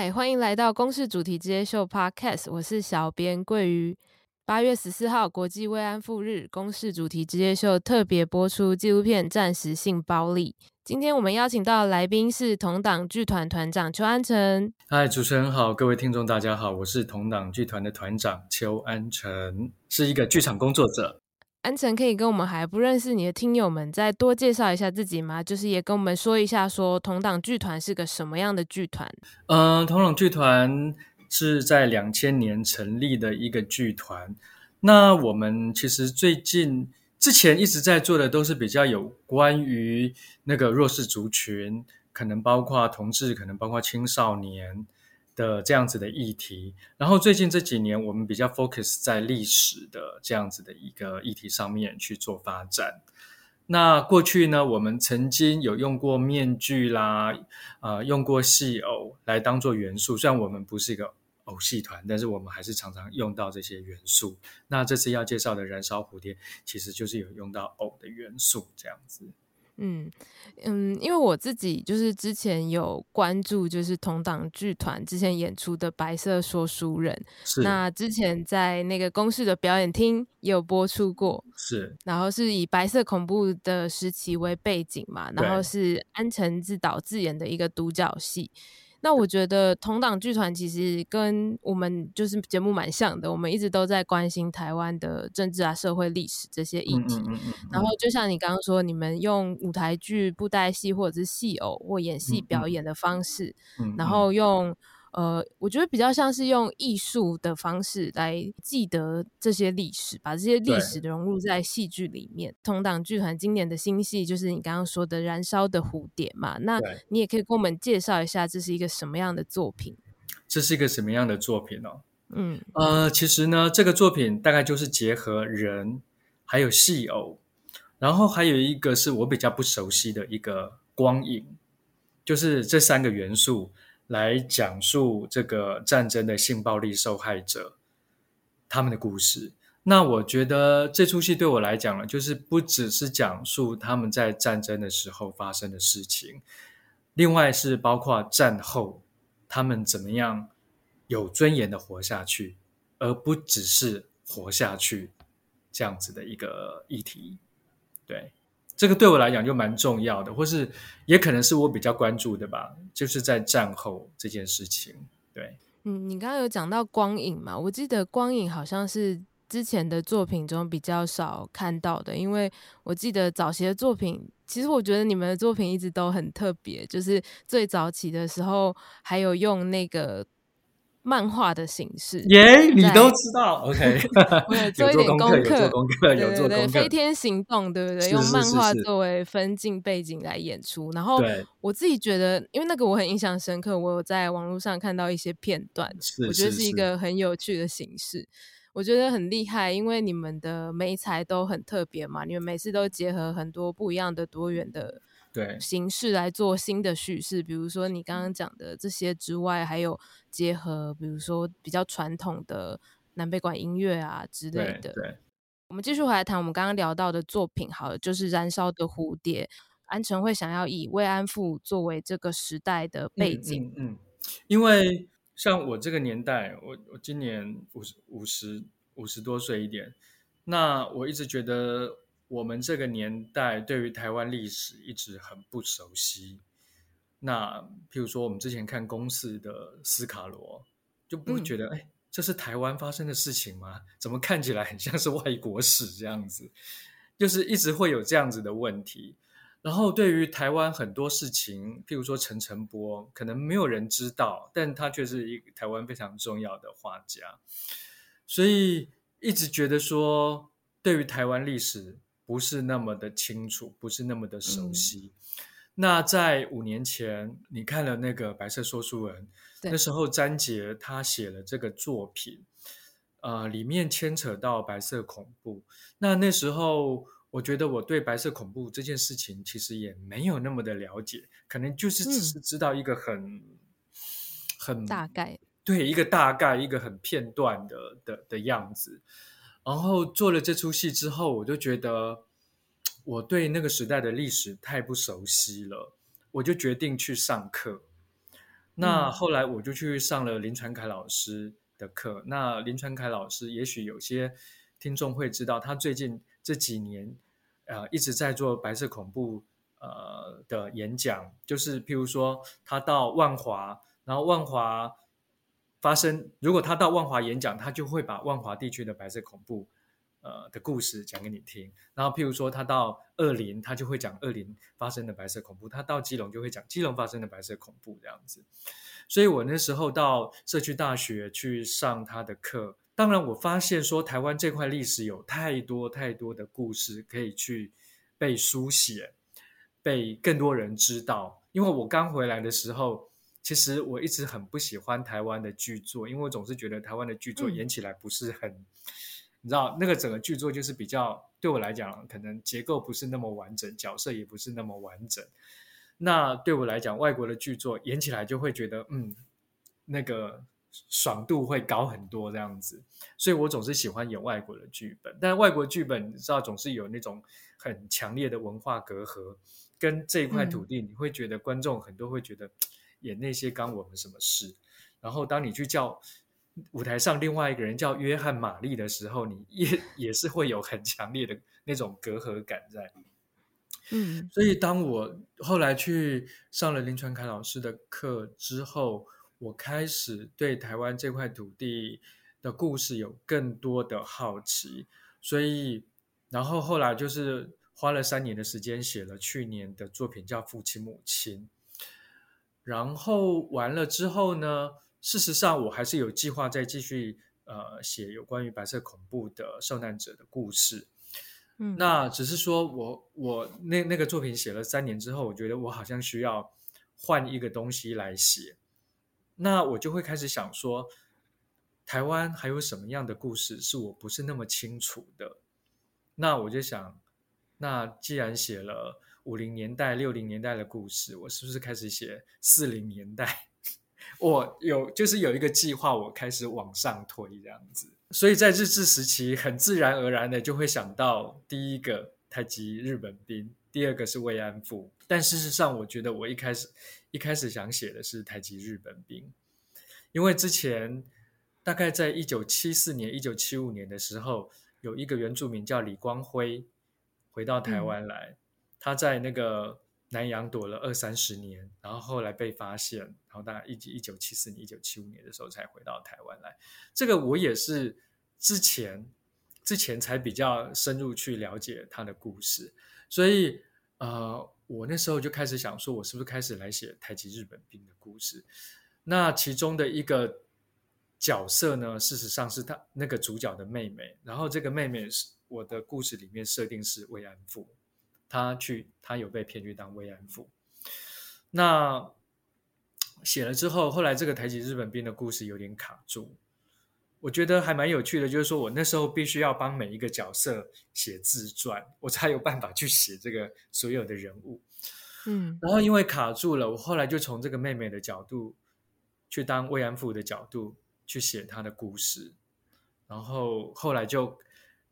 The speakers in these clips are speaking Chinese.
嗨，欢迎来到公视主题之夜秀 Podcast，我是小编桂鱼。八月十四号国际慰安妇日，公视主题之夜秀特别播出纪录片《战时性暴力》。今天我们邀请到的来宾是同党剧团团长邱安忱。嗨，主持人好，各位听众大家好，我是同党剧团的团长邱安忱，是一个剧场工作者。安忱可以跟我们还不认识你的听友们再多介绍一下自己吗？就是也跟我们说一下，说同党剧团是个什么样的剧团？嗯、同党剧团是在两千年成立的一个剧团。那我们其实最近之前一直在做的都是比较有关于那个弱势族群，可能包括同志，可能包括青少年。的这样子的议题，然后最近这几年，我们比较 focus 在历史的这样子的一个议题上面去做发展。那过去呢，我们曾经有用过面具啦，呃，用过戏偶来当做元素。虽然我们不是一个偶戏团，但是我们还是常常用到这些元素。那这次要介绍的《燃烧蝴蝶》，其实就是有用到偶的元素，这样子。嗯嗯，因为我自己就是之前有关注，就是同党剧团之前演出的《白色说书人》，是那之前在那个公式的表演厅也有播出过，是，然后是以白色恐怖的时期为背景嘛，然后是安城自导自演的一个独角戏。那我觉得同党剧团其实跟我们就是节目蛮像的，我们一直都在关心台湾的政治啊、社会历史这些议题。嗯嗯嗯嗯、然后就像你刚刚说，你们用舞台剧、布袋戏或者是戏偶或演戏表演的方式，然后用。呃，我觉得比较像是用艺术的方式来记得这些历史，把这些历史融入在戏剧里面。同党剧团今年的新戏就是你刚刚说的《燃烧的蝴蝶》嘛，那你也可以跟我们介绍一下这是一个什么样的作品？这是一个什么样的作品哦？嗯，呃，其实呢，这个作品大概就是结合人还有戏偶，然后还有一个是我比较不熟悉的一个光影，就是这三个元素。来讲述这个战争的性暴力受害者他们的故事。那我觉得这出戏对我来讲呢，就是不只是讲述他们在战争的时候发生的事情，另外是包括战后他们怎么样有尊严的活下去，而不只是活下去这样子的一个议题。对。这个对我来讲就蛮重要的，或是也可能是我比较关注的吧，就是在战后这件事情。对，嗯，你刚刚有讲到光影嘛？我记得光影好像是之前的作品中比较少看到的，因为我记得早期的作品，其实我觉得你们的作品一直都很特别，就是最早期的时候还有用那个。漫画的形式，耶，你都知道，OK，我有做一点功课，有做功课，有做对，飞天行动，对不对？用漫画作为分镜背景来演出，然后我自己觉得，因为那个我很印象深刻，我有在网络上看到一些片段，我觉得是一个很有趣的形式，我觉得很厉害，因为你们的媒材都很特别嘛，你们每次都结合很多不一样的多元的。对形式来做新的叙事，比如说你刚刚讲的这些之外，还有结合，比如说比较传统的南北管音乐啊之类的。对，我们继续回来谈我们刚刚聊到的作品，好了，就是《燃烧的蝴蝶》。安城会想要以慰安妇作为这个时代的背景，嗯，嗯，嗯，因为像我这个年代，我我今年五十五十五十多岁一点，那我一直觉得。我们这个年代对于台湾历史一直很不熟悉。那譬如说，我们之前看公视的斯卡罗，就不会觉得，哎、嗯，这是台湾发生的事情吗？怎么看起来很像是外国史这样子？就是一直会有这样子的问题。然后对于台湾很多事情，譬如说陈澄波，可能没有人知道，但他却是一个台湾非常重要的画家，所以一直觉得说，对于台湾历史。不是那么的清楚，不是那么的熟悉。嗯、那在五年前，你看了那个《白色说书人》，那时候詹杰他写了这个作品，呃，里面牵扯到白色恐怖。那那时候，我觉得我对白色恐怖这件事情其实也没有那么的了解，可能就是只是知道一个很、嗯、很大概，对，一个大概，一个很片段的的的样子。然后做了这出戏之后，我就觉得我对那个时代的历史太不熟悉了，我就决定去上课。那后来我就去上了林传凯老师的课。那林传凯老师，也许有些听众会知道，他最近这几年，呃，一直在做白色恐怖呃的演讲，就是譬如说，他到万华，然后万华发生，如果他到万华演讲，他就会把万华地区的白色恐怖。呃的故事讲给你听，然后譬如说他到二林，他就会讲二林发生的白色恐怖；他到基隆就会讲基隆发生的白色恐怖这样子。所以我那时候到社区大学去上他的课，当然我发现说台湾这块历史有太多太多的故事可以去被书写，被更多人知道。因为我刚回来的时候，其实我一直很不喜欢台湾的剧作，因为我总是觉得台湾的剧作演起来不是很。嗯你知道那个整个剧作就是比较对我来讲，可能结构不是那么完整，角色也不是那么完整。那对我来讲，外国的剧作演起来就会觉得，嗯，那个爽度会高很多这样子。所以我总是喜欢演外国的剧本，但外国剧本你知道总是有那种很强烈的文化隔阂，跟这一块土地，你会觉得观众很多会觉得演那些干我们什么事？然后当你去叫。舞台上另外一个人叫约翰·玛丽的时候，你也 也是会有很强烈的那种隔阂感在。嗯，所以当我后来去上了林传凯老师的课之后，我开始对台湾这块土地的故事有更多的好奇。所以，然后后来就是花了三年的时间写了去年的作品，叫《父亲母亲》。然后完了之后呢，事实上，我还是有计划再继续呃写有关于白色恐怖的受难者的故事。嗯，那只是说我我那那个作品写了三年之后，我觉得我好像需要换一个东西来写。那我就会开始想说，台湾还有什么样的故事是我不是那么清楚的？那我就想，那既然写了五零年代、六零年代的故事，我是不是开始写四零年代？我有，就是有一个计划，我开始往上推这样子，所以在日治时期，很自然而然的就会想到第一个太极日本兵，第二个是慰安妇。但事实上，我觉得我一开始一开始想写的是太极日本兵，因为之前大概在一九七四年、一九七五年的时候，有一个原住民叫李光辉回到台湾来，嗯、他在那个。南洋躲了二三十年，然后后来被发现，然后大概一九一九七四年、一九七五年的时候才回到台湾来。这个我也是之前之前才比较深入去了解他的故事，所以呃，我那时候就开始想说，我是不是开始来写台籍日本兵的故事？那其中的一个角色呢，事实上是他那个主角的妹妹，然后这个妹妹是我的故事里面设定是慰安妇。他去，他有被骗去当慰安妇。那写了之后，后来这个台籍日本兵的故事有点卡住。我觉得还蛮有趣的，就是说我那时候必须要帮每一个角色写自传，我才有办法去写这个所有的人物。嗯，然后因为卡住了，我后来就从这个妹妹的角度去当慰安妇的角度去写她的故事，然后后来就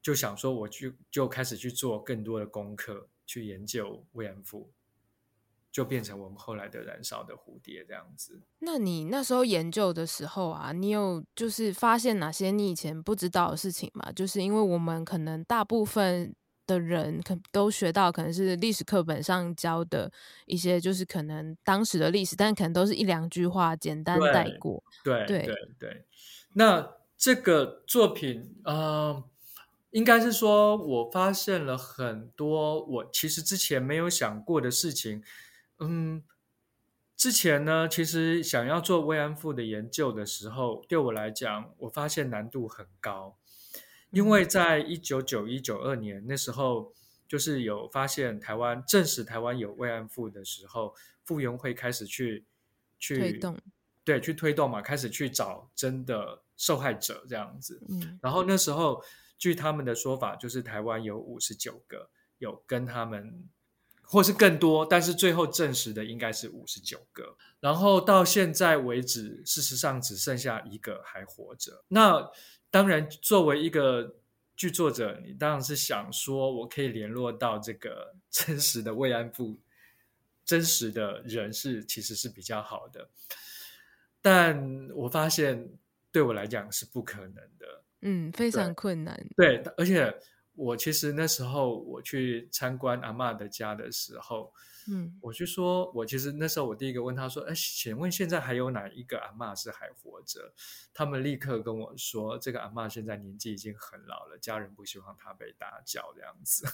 就想说，我就就开始去做更多的功课。去研究慰安妇，就变成我们后来的燃烧的蝴蝶这样子。那你那时候研究的时候啊，你有就是发现哪些你以前不知道的事情吗？就是因为我们可能大部分的人可都学到可能是历史课本上教的一些，就是可能当时的历史，但可能都是一两句话简单带过。对对对对。那这个作品啊。呃应该是说，我发现了很多我其实之前没有想过的事情。嗯，之前呢，其实想要做慰安妇的研究的时候，对我来讲，我发现难度很高，因为在一九九一九二年那时候，就是有发现台湾证实台湾有慰安妇的时候，妇援会开始去去推动，对，去推动嘛，开始去找真的受害者这样子。嗯，然后那时候。据他们的说法，就是台湾有五十九个有跟他们，或是更多，但是最后证实的应该是五十九个。然后到现在为止，事实上只剩下一个还活着。那当然，作为一个剧作者，你当然是想说，我可以联络到这个 真实的慰安妇，真实的人是其实是比较好的。但我发现对我来讲是不可能的，嗯，非常困难。对，而且我其实那时候我去参观阿嬷的家的时候。嗯，我就说，我其实那时候我第一个问他说，哎，请问现在还有哪一个阿嬷是还活着？他们立刻跟我说，这个阿嬷现在年纪已经很老了，家人不希望她被打搅这样子。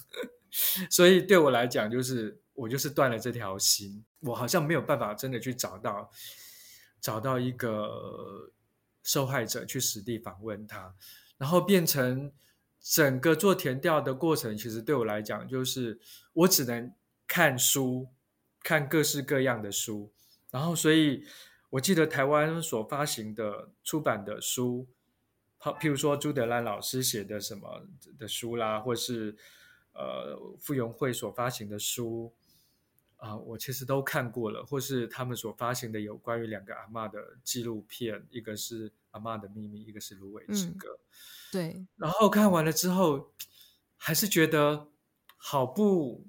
所以对我来讲，就是我就是断了这条心，我好像没有办法真的去找到找到一个受害者去实地访问他，然后变成整个做填调的过程，其实对我来讲，就是我只能。看书，看各式各样的书，然后，所以我记得台湾所发行的出版的书，好，譬如说朱德兰老师写的什么的书啦，或是呃傅园慧所发行的书啊、我其实都看过了，或是他们所发行的有关于两个阿嬷的纪录片，一个是《阿妈的秘密》，一个是《芦苇之歌》，嗯，对，然后看完了之后，还是觉得好不。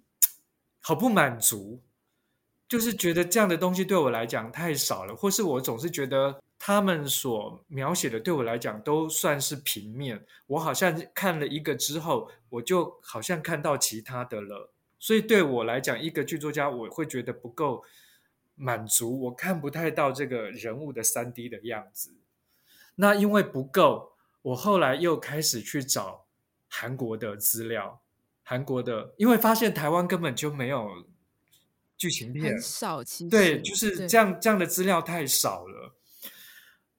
好不满足，就是觉得这样的东西对我来讲太少了，或是我总是觉得他们所描写的对我来讲都算是平面，我好像看了一个之后，我就好像看到其他的了，所以对我来讲，一个剧作家我会觉得不够满足，我看不太到这个人物的三 D 的样子。那因为不够，我后来又开始去找韩国的资料。韩国的，因为发现台湾根本就没有剧情片，很少，其实对，就是这样，这样的资料太少了。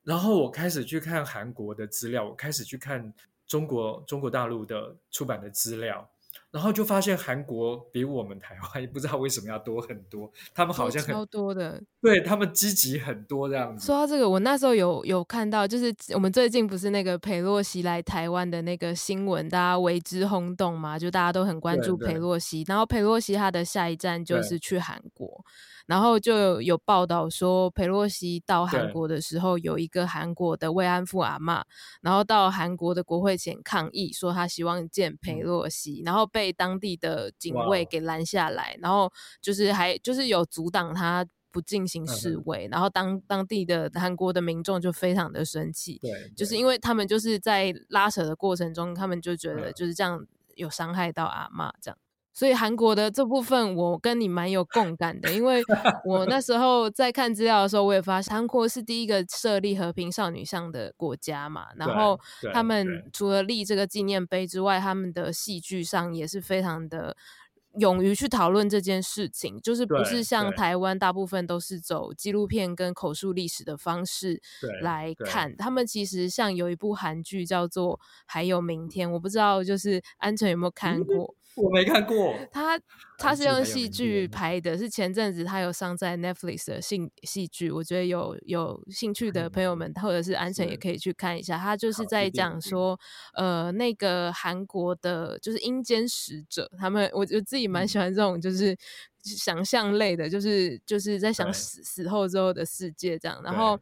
然后我开始去看韩国的资料，我开始去看中国中国大陆的出版的资料。然后就发现韩国比我们台湾 不知道为什么要多很多，他们好像很超多的，对，他们积极很多这样子。说到这个，我那时候有有看到，就是我们最近不是那个裴洛西来台湾的那个新闻，大家为之轰动嘛，就大家都很关注裴洛西。然后裴洛西他的下一站就是去韩国。然后就有报道说，裴洛西到韩国的时候，有一个韩国的慰安妇阿嬷，然后到韩国的国会前抗议，说他希望见裴洛西，嗯，然后被当地的警卫给拦下来，然后就是还就是有阻挡他不进行示威，嗯，然后当当地的韩国的民众就非常的生气，对，就是因为他们就是在拉扯的过程中，他们就觉得就是这样有伤害到阿嬷这样。所以韩国的这部分，我跟你蛮有共感的，因为我那时候在看资料的时候，我也发现韩国是第一个设立和平少女像的国家嘛，然后他们除了立这个纪念碑之外，他们的戏剧上也是非常的勇于去讨论这件事情，就是不是像台湾大部分都是走纪录片跟口述历史的方式来看，他们其实像有一部韩剧叫做《还有明天》，我不知道就是安晨有没有看过。嗯我没看过，他他是用戏剧拍的，是前阵子他有上在 Netflix 的戏戏剧，我觉得有有兴趣的朋友们或者是安晨也可以去看一下。他就是在讲说，呃，那个韩国的就是阴间使者，他们我我自己蛮喜欢这种就是想象类的，就是就是在想死死后之后的世界这样。然后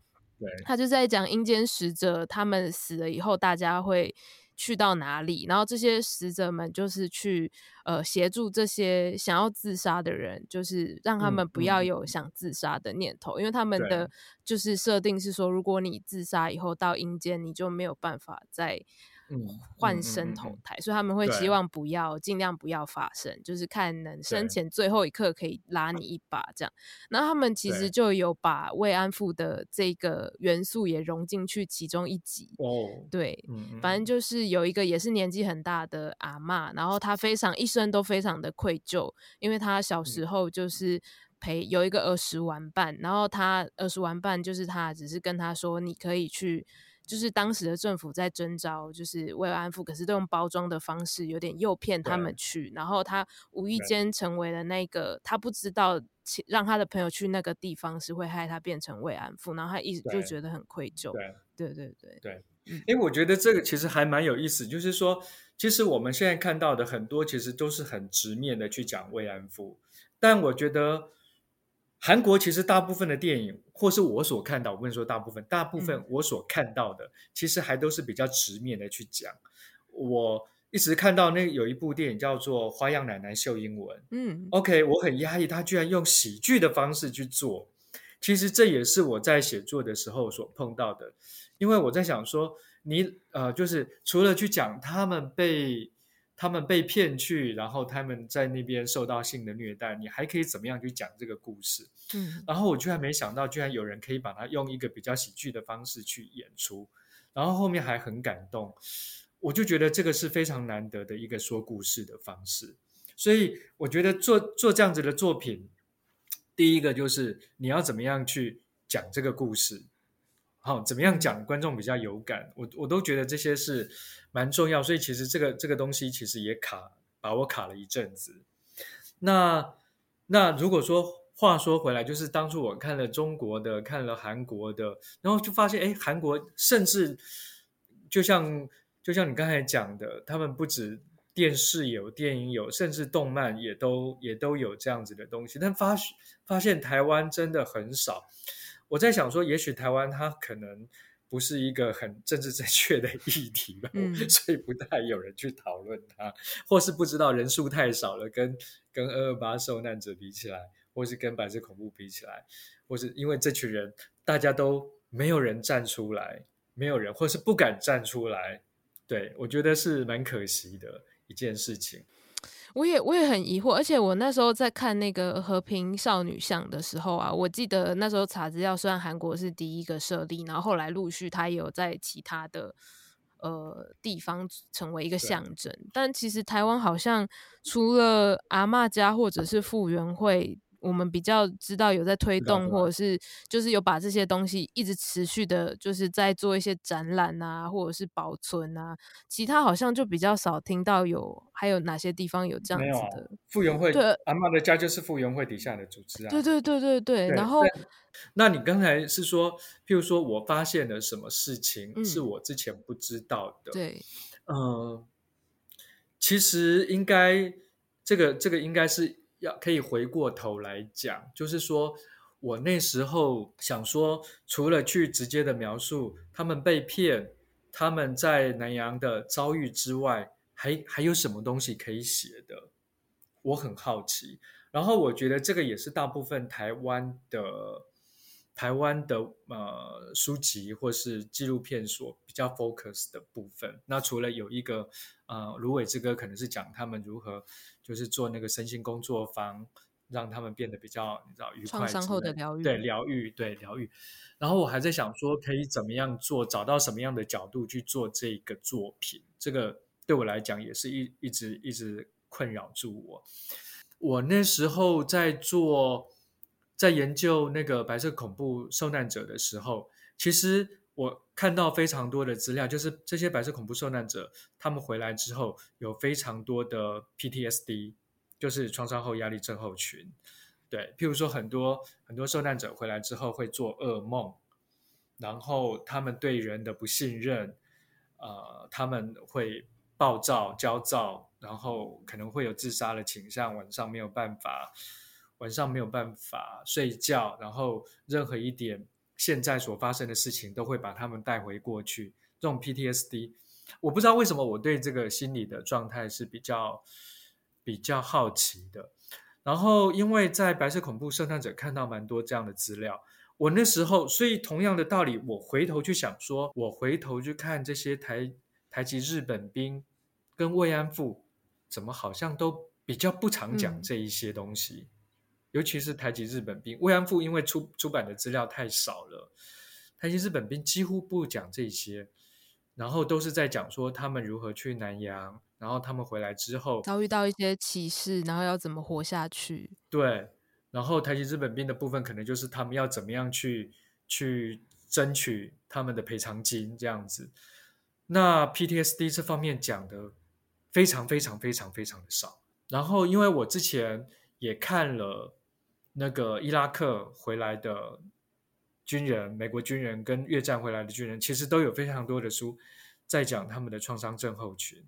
他就在讲阴间使者，他们死了以后，大家会。去到哪里？然后这些使者们就是去呃协助这些想要自杀的人，就是让他们不要有想自杀的念头，嗯嗯、因为他们的就是设定是说，如果你自杀以后到阴间，你就没有办法再。换身投胎，所以他们会希望不要，尽量不要发生，就是看能生前最后一刻可以拉你一把这样。然后他们其实就有把慰安妇的这个元素也融进去其中一集。哦，对，反正就是有一个也是年纪很大的阿嬷，然后她非常一生都非常的愧疚，因为她小时候就是陪有一个儿时玩伴，然后她儿时玩伴就是她只是跟她说，你可以去。就是当时的政府在征召，就是慰安妇，可是都用包装的方式，有点诱骗他们去。然后他无意间成为了那个，他不知道让他的朋友去那个地方是会害他变成慰安妇，然后他一直就觉得很愧疚。对对对对对。因为我觉得这个其实还蛮有意思，就是说，其实我们现在看到的很多，其实都是很直面的去讲慰安妇，但我觉得。韩国其实大部分的电影，或是我所看到，我跟你说大部分，大部分我所看到的，嗯、其实还都是比较直面的去讲。我一直看到那有一部电影叫做《花样奶奶秀英文》，嗯，OK，我很压抑，他居然用喜剧的方式去做。其实这也是我在写作的时候所碰到的，因为我在想说，你呃，就是除了去讲他们被他们被骗去，然后他们在那边受到性的虐待，你还可以怎么样去讲这个故事？嗯，然后我居然没想到，居然有人可以把它用一个比较喜剧的方式去演出，然后后面还很感动，我就觉得这个是非常难得的一个说故事的方式，所以我觉得做做这样子的作品。第一个就是你要怎么样去讲这个故事，好，怎么样讲观众比较有感，我我都觉得这些是蛮重要，所以其实这个这个东西其实也卡把我卡了一阵子。那那如果说话说回来，就是当初我看了中国的，看了韩国的，然后就发现，哎，韩国甚至就像就像你刚才讲的，他们不止。电视有，电影有，甚至动漫也都也都有这样子的东西，但发发现台湾真的很少。我在想说，也许台湾它可能不是一个很政治正确的议题吧，嗯、所以不太有人去讨论它，或是不知道人数太少了，跟跟二二八受难者比起来，或是跟白色恐怖比起来，或是因为这群人大家都没有人站出来，没有人，或是不敢站出来，对，我觉得是蛮可惜的。一件事情，我也我也很疑惑，而且我那时候在看那个和平少女像的时候啊，我记得那时候查资料，虽然韩国是第一个设立，然后后来陆续它也有在其他的呃地方成为一个象征，但其实台湾好像除了阿嬷家或者是傅园会。我们比较知道有在推动，或者是就是有把这些东西一直持续的，就是在做一些展览啊，或者是保存啊。其他好像就比较少听到有，还有哪些地方有这样子的？妇援会，对，阿嬷的家就是傅园会底下的组织啊。对对对对对。然后，那你刚才是说，譬如说我发现了什么事情是我之前不知道的？嗯、对，呃，其实应该这个这个应该是。要可以回过头来讲，就是说我那时候想说，除了去直接的描述他们被骗、他们在南洋的遭遇之外，还还有什么东西可以写的？我很好奇。然后我觉得这个也是大部分台湾的台湾的呃书籍或是纪录片所比较 focus 的部分。那除了有一个呃芦苇之歌，可能是讲他们如何。就是做那个身心工作坊，让他们变得比较你知道愉快。创伤后的疗愈，对疗愈，对疗愈。然后我还在想说，可以怎么样做，找到什么样的角度去做这个作品。这个对我来讲也是一一直一直困扰住我。我那时候在做，在研究那个白色恐怖受难者的时候，其实。我看到非常多的资料，就是这些白色恐怖受难者，他们回来之后有非常多的 PTSD，就是创伤后压力症候群。对，譬如说很多很多受难者回来之后会做噩梦，然后他们对人的不信任，呃，他们会暴躁、焦躁，然后可能会有自杀的倾向，晚上没有办法，晚上没有办法睡觉，然后任何一点。现在所发生的事情都会把他们带回过去，这种 PTSD，我不知道为什么我对这个心理的状态是比较比较好奇的。然后，因为在白色恐怖受难者看到蛮多这样的资料，我那时候，所以同样的道理，我回头去想说，我回头去看这些台台籍日本兵跟慰安妇，怎么好像都比较不常讲这一些东西。嗯尤其是台籍日本兵慰安妇，因为出出版的资料太少了，台籍日本兵几乎不讲这些，然后都是在讲说他们如何去南洋，然后他们回来之后遭遇到一些歧视，然后要怎么活下去。对，然后台籍日本兵的部分可能就是他们要怎么样去去争取他们的赔偿金这样子。那 PTSD 这方面讲的非常非常非常非常的少。然后因为我之前也看了。那个伊拉克回来的军人，美国军人跟越战回来的军人，其实都有非常多的书在讲他们的创伤症候群。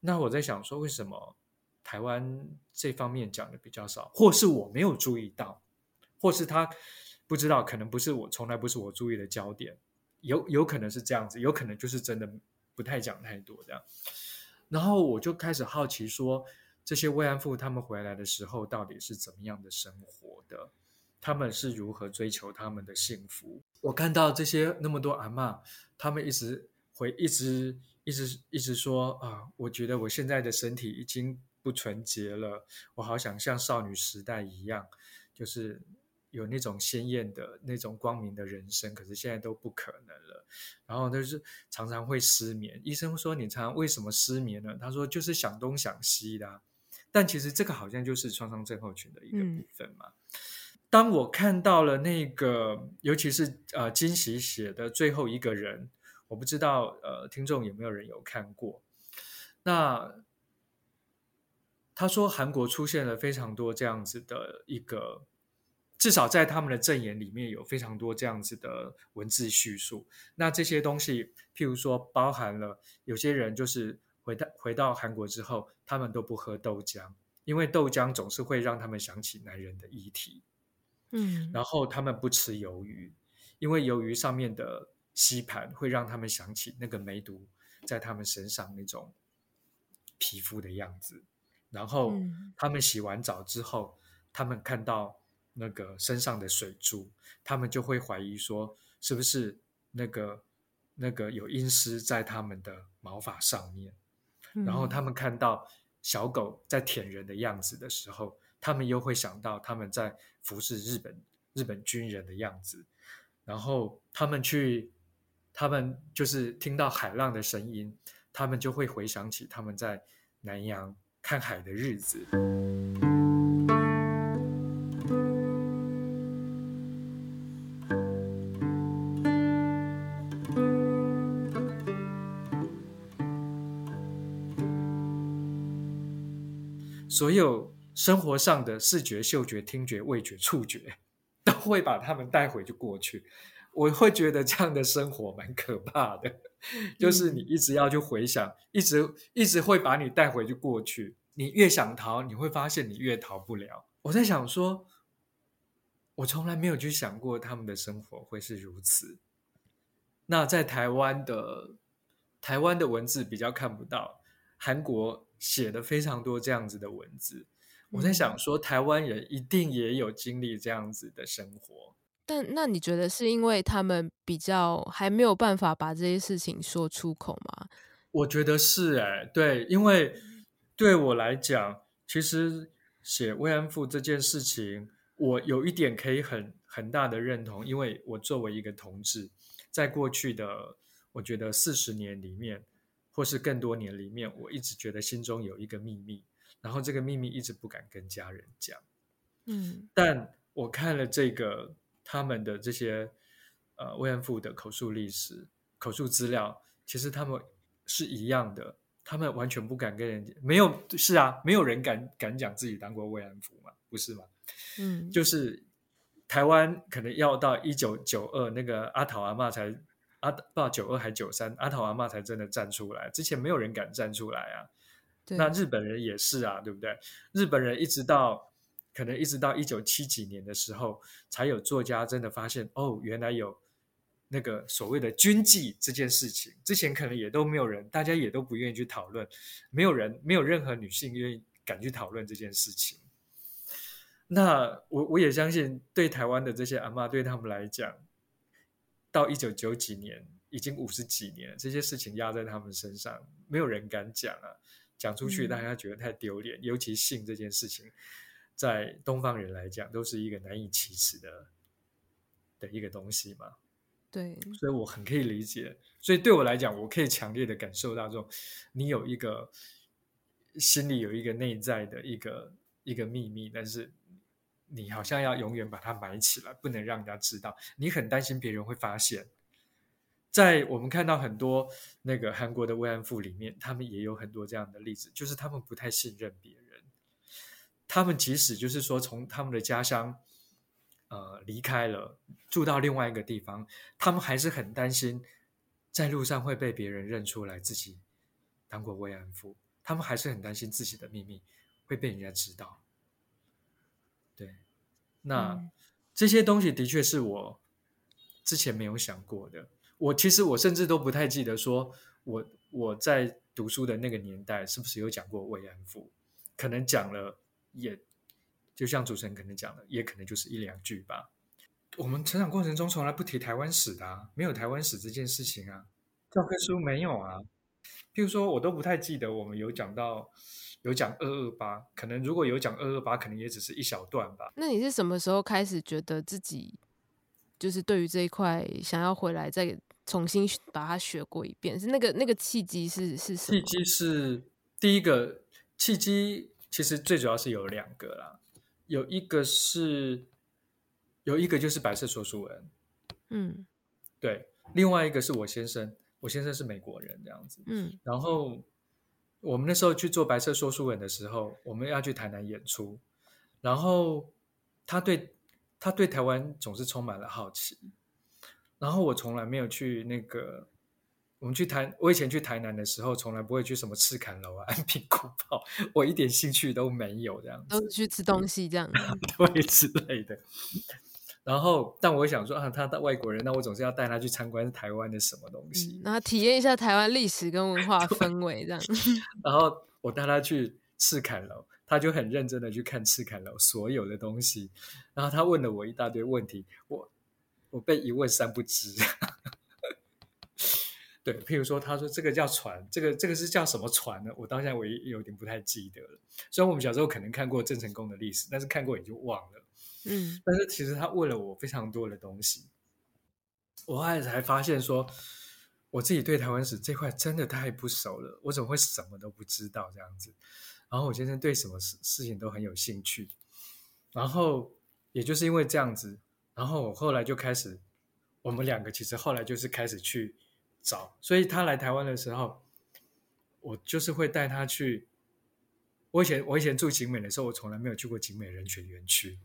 那我在想说，为什么台湾这方面讲的比较少，或是我没有注意到，或是他不知道，可能不是我，从来不是我注意的焦点，有有可能是这样子，有可能就是真的不太讲太多这样。然后我就开始好奇说。这些慰安妇他们回来的时候到底是怎么样的生活的？他们是如何追求他们的幸福。我看到这些那么多阿嬷，他们一直回，一直一直一直说啊，我觉得我现在的身体已经不纯洁了，我好想像少女时代一样，就是。有那种鲜艳的那种光明的人生，可是现在都不可能了。然后就是常常会失眠。医生说：“你常常为什么失眠呢？”他说：“就是想东想西的啊。”但其实这个好像就是创伤症候群的一个部分嘛。嗯。当我看到了那个，尤其是呃金喜写的最后一个人，我不知道呃听众有没有人有看过。那他说韩国出现了非常多这样子的一个。至少在他们的证言里面有非常多这样子的文字叙述。那这些东西，譬如说，包含了有些人就是回到回到韩国之后，他们都不喝豆浆，因为豆浆总是会让他们想起男人的遗体。嗯，然后他们不吃鱿鱼，因为鱿鱼上面的吸盘会让他们想起那个梅毒在他们身上那种皮肤的样子。然后他们洗完澡之后，他们看到。那个身上的水珠，他们就会怀疑说，是不是那个那个有阴湿在他们的毛发上面？嗯。然后他们看到小狗在舔人的样子的时候，他们又会想到他们在服侍日本日本军人的样子。然后他们去，他们就是听到海浪的声音，他们就会回想起他们在南洋看海的日子。所有生活上的视觉、嗅觉、听觉、味觉、触觉，都会把他们带回去过去。我会觉得这样的生活蛮可怕的，就是你一直要去回想，嗯、一直一直会把你带回去过去。你越想逃，你会发现你越逃不了。我在想说，我从来没有去想过他们的生活会是如此。那在台湾的台湾的文字比较看不到，韩国。写了非常多这样子的文字，我在想说，台湾人一定也有经历这样子的生活。但那你觉得是因为他们比较还没有办法把这些事情说出口吗？我觉得是哎、欸，对，因为对我来讲，其实写慰安妇这件事情，我有一点可以很很大的认同，因为我作为一个同志，在过去的我觉得四十年里面。或是更多年里面，我一直觉得心中有一个秘密，然后这个秘密一直不敢跟家人讲。嗯，但我看了这个他们的这些呃慰安妇的口述历史、口述资料，其实他们是一样的，他们完全不敢跟人讲，没有是啊，没有人敢敢讲自己当过慰安妇嘛，不是吗？嗯，就是台湾可能要到一九九二那个阿桃阿嬷才。阿爸九二还九三，阿桃阿嬷才真的站出来，之前没有人敢站出来啊。那日本人也是啊，对不对？日本人一直到可能一直到一九七几年的时候，才有作家真的发现哦，原来有那个所谓的军纪这件事情。之前可能也都没有人，大家也都不愿意去讨论，没有人，没有任何女性愿意敢去讨论这件事情。那我我也相信，对台湾的这些阿嬷，对他们来讲。到一九九几年，已经五十几年了，这些事情压在他们身上，没有人敢讲啊！讲出去，大家觉得太丢脸。嗯、尤其性这件事情，在东方人来讲，都是一个难以启齿的的一个东西嘛。对，所以我很可以理解。所以对我来讲，我可以强烈的感受到，这种你有一个心里有一个内在的一个一个秘密，但是。你好像要永远把它埋起来，不能让人家知道。你很担心别人会发现。在我们看到很多那个韩国的慰安妇里面，他们也有很多这样的例子，就是他们不太信任别人。他们即使就是说从他们的家乡，呃，离开了，住到另外一个地方，他们还是很担心在路上会被别人认出来自己当过慰安妇。他们还是很担心自己的秘密会被人家知道。对，那这些东西的确是我之前没有想过的。我其实我甚至都不太记得，说我我在读书的那个年代是不是有讲过慰安妇？可能讲了，也就像主持人可能讲了，也可能就是一两句吧。我们成长过程中从来不提台湾史的啊，没有台湾史这件事情啊，教科书没有啊。譬如说，我都不太记得我们有讲到有讲二二八，可能如果有讲二二八，可能也只是一小段吧。那你是什么时候开始觉得自己就是对于这一块想要回来再重新把它学过一遍？是那个那个契机是是什么？契机是第一个契机，其实最主要是有两个啦，有一个是。有一个就是白色说书人，嗯，对，另外一个是我先生，我先生是美国人这样子，嗯，然后我们那时候去做白色说书人的时候，我们要去台南演出，然后他对他对台湾总是充满了好奇，然后我从来没有去那个，我们去台，我以前去台南的时候，从来不会去什么赤坎楼啊、安平古堡，我一点兴趣都没有这样子，都是去吃东西这样，对之类的。然后，但我想说啊，他的外国人，那我总是要带他去参观台湾的什么东西，然后体验一下台湾历史跟文化 氛围这样。然后我带他去赤坎楼，他就很认真的去看赤坎楼所有的东西。然后他问了我一大堆问题，我我被一问三不知。对，譬如说，他说这个叫船，这个这个是叫什么船呢？我当下我也有点不太记得了。虽然我们小时候可能看过郑成功的历史，但是看过也就忘了。嗯，但是其实他问了我非常多的东西，我后来才发现说，我自己对台湾史这块真的太不熟了，我怎么会什么都不知道这样子？然后我先生对什么事事情都很有兴趣，然后也就是因为这样子，然后我后来就开始，我们两个其实后来就是开始去找，所以他来台湾的时候，我就是会带他去。我以前我以前住景美的时候，我从来没有去过景美人权园区。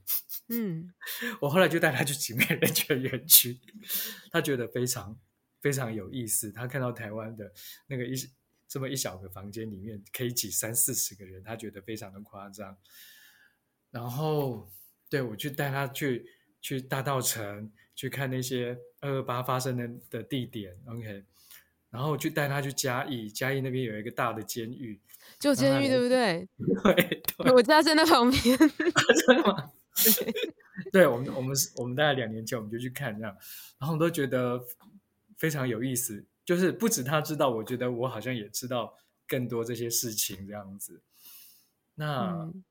嗯，我后来就带他去景美人权园区，他觉得非常非常有意思。他看到台湾的那个一这么一小个房间里面可以挤三四十个人，他觉得非常的夸张。然后，对，我去带他去去大道城去看那些二二八发生的的地点。OK，然后去带他去嘉义，嘉义那边有一个大的监狱。就监狱对不对？对，对我家在那旁边。真的吗？对，对我们，我们是，我们大概两年前我们就去看这样，然后我们都觉得非常有意思。就是不止他知道，我觉得我好像也知道更多这些事情这样子。那、嗯、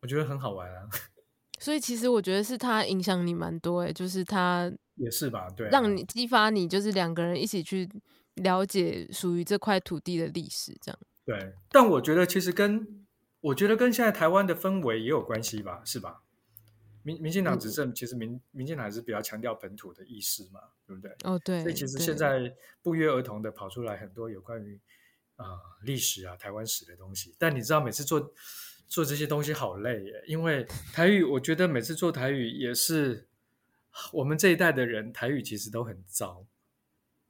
我觉得很好玩啊。所以其实我觉得是他影响你蛮多诶，就是他也是吧？对，让你激发你，就是两个人一起去了解属于这块土地的历史，这样。对，但我觉得其实跟我觉得跟现在台湾的氛围也有关系吧，是吧？民民进党执政，其实民民进党还是比较强调本土的意识嘛，对不对？哦，对。所以其实现在不约而同的跑出来很多有关于啊、呃、历史啊台湾史的东西。但你知道，每次做做这些东西好累耶，因为台语，我觉得每次做台语也是我们这一代的人台语其实都很糟，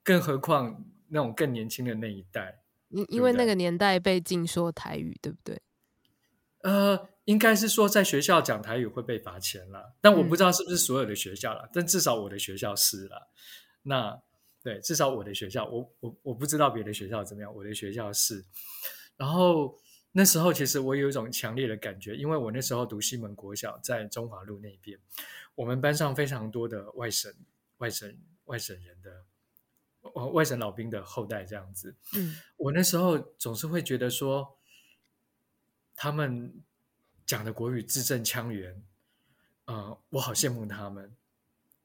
更何况那种更年轻的那一代。因因为那个年代被禁说台语，对不对？呃，应该是说在学校讲台语会被罚钱了，但我不知道是不是所有的学校了，嗯、但至少我的学校是了。那对，至少我的学校，我我我不知道别的学校怎么样，我的学校是。然后那时候其实我有一种强烈的感觉，因为我那时候读西门国小，在中华路那边，我们班上非常多的外省外省外省人的。外省老兵的后代这样子，嗯，我那时候总是会觉得说，他们讲的国语字正腔圆，呃，我好羡慕他们。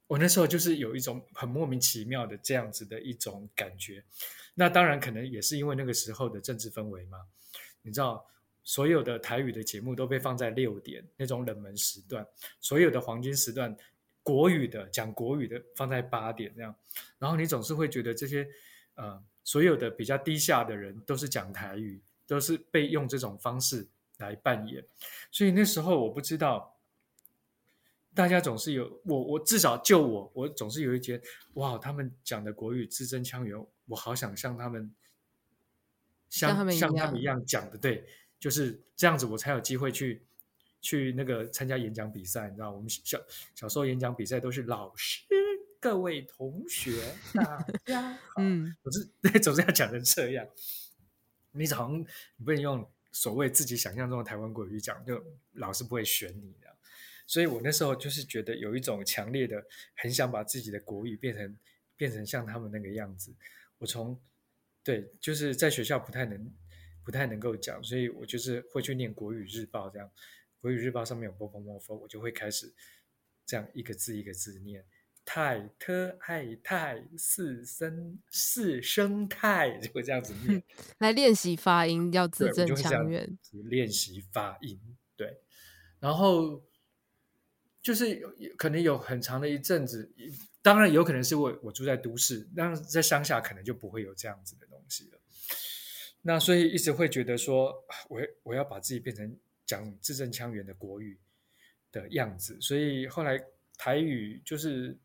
我那时候就是有一种很莫名其妙的这样子的一种感觉。那当然可能也是因为那个时候的政治氛围嘛，你知道，所有的台语的节目都被放在六点那种冷门时段，所有的黄金时段。国语的讲国语的放在八点这样，然后你总是会觉得这些呃所有的比较低下的人都是讲台语，都是被用这种方式来扮演，所以那时候我不知道，大家总是有我我至少就我我总是有一节哇，他们讲的国语字正腔圆，我好想像他们像，像他们像他们一样讲的对，就是这样子，我才有机会去。去那个参加演讲比赛，你知道，我们小小时候演讲比赛都是老师、各位同学、大家好，嗯，总是对，总是要讲成这样。你好像你不能用所谓自己想象中的台湾国语讲，就老师不会选你的。所以我那时候就是觉得有一种强烈的，很想把自己的国语变成变成像他们那个样子。我从对，就是在学校不太能不太能够讲，所以我就是会去念国语日报，这样国语日报上面有波波摩佛，我就会开始这样一个字一个字念。泰特爱泰四声四声态，就会这样子念，来练习发音，要字正腔圆。练习发音，对。然后就是有可能有很长的一阵子，当然有可能是我我住在都市，但是在乡下可能就不会有这样子的东西了。那所以一直会觉得说，我我要把自己变成讲字正腔圆的国语的样子，所以后来台语就是。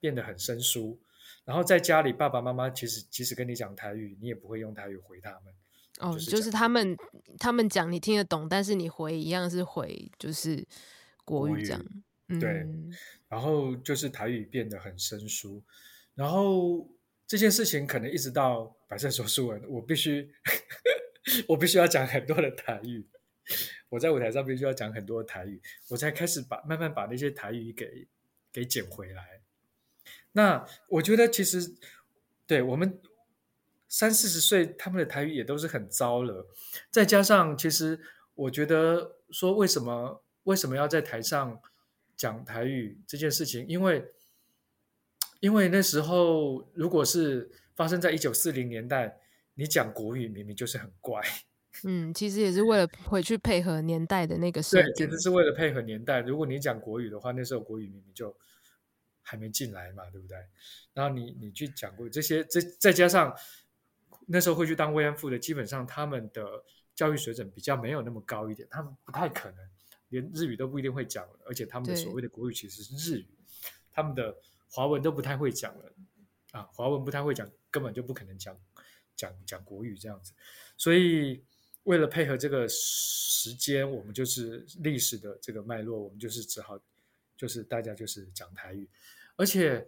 变得很生疏，然后在家里，爸爸妈妈其实即使跟你讲台语，你也不会用台语回他们。哦，就是，就是他们他们讲你听得懂，但是你回一样是回就是国语这样。语对，嗯，然后就是台语变得很生疏，然后这件事情可能一直到白色说书文，我必须 我必须要讲很多的台语，我在舞台上必须要讲很多台语，我才开始把慢慢把那些台语给给捡回来。那我觉得其实，对我们三四十岁，他们的台语也都是很糟了。再加上，其实我觉得说，为什么为什么要在台上讲台语这件事情？因为因为那时候，如果是发生在一九四零年代，你讲国语明明就是很怪。嗯，其实也是为了回去配合年代的那个设定。对，其实是为了配合年代。如果你讲国语的话，那时候国语明明就。还没进来嘛，对不对？然后你你去讲过这些，再再加上那时候会去当慰安妇的，基本上他们的教育水准比较没有那么高一点，他们不太可能连日语都不一定会讲了，而且他们的所谓的国语其实是日语，他们的华文都不太会讲了啊，华文不太会讲，根本就不可能讲讲讲国语这样子。所以为了配合这个时间，我们就是历史的这个脉络，我们就是只好就是大家就是讲台语。而且，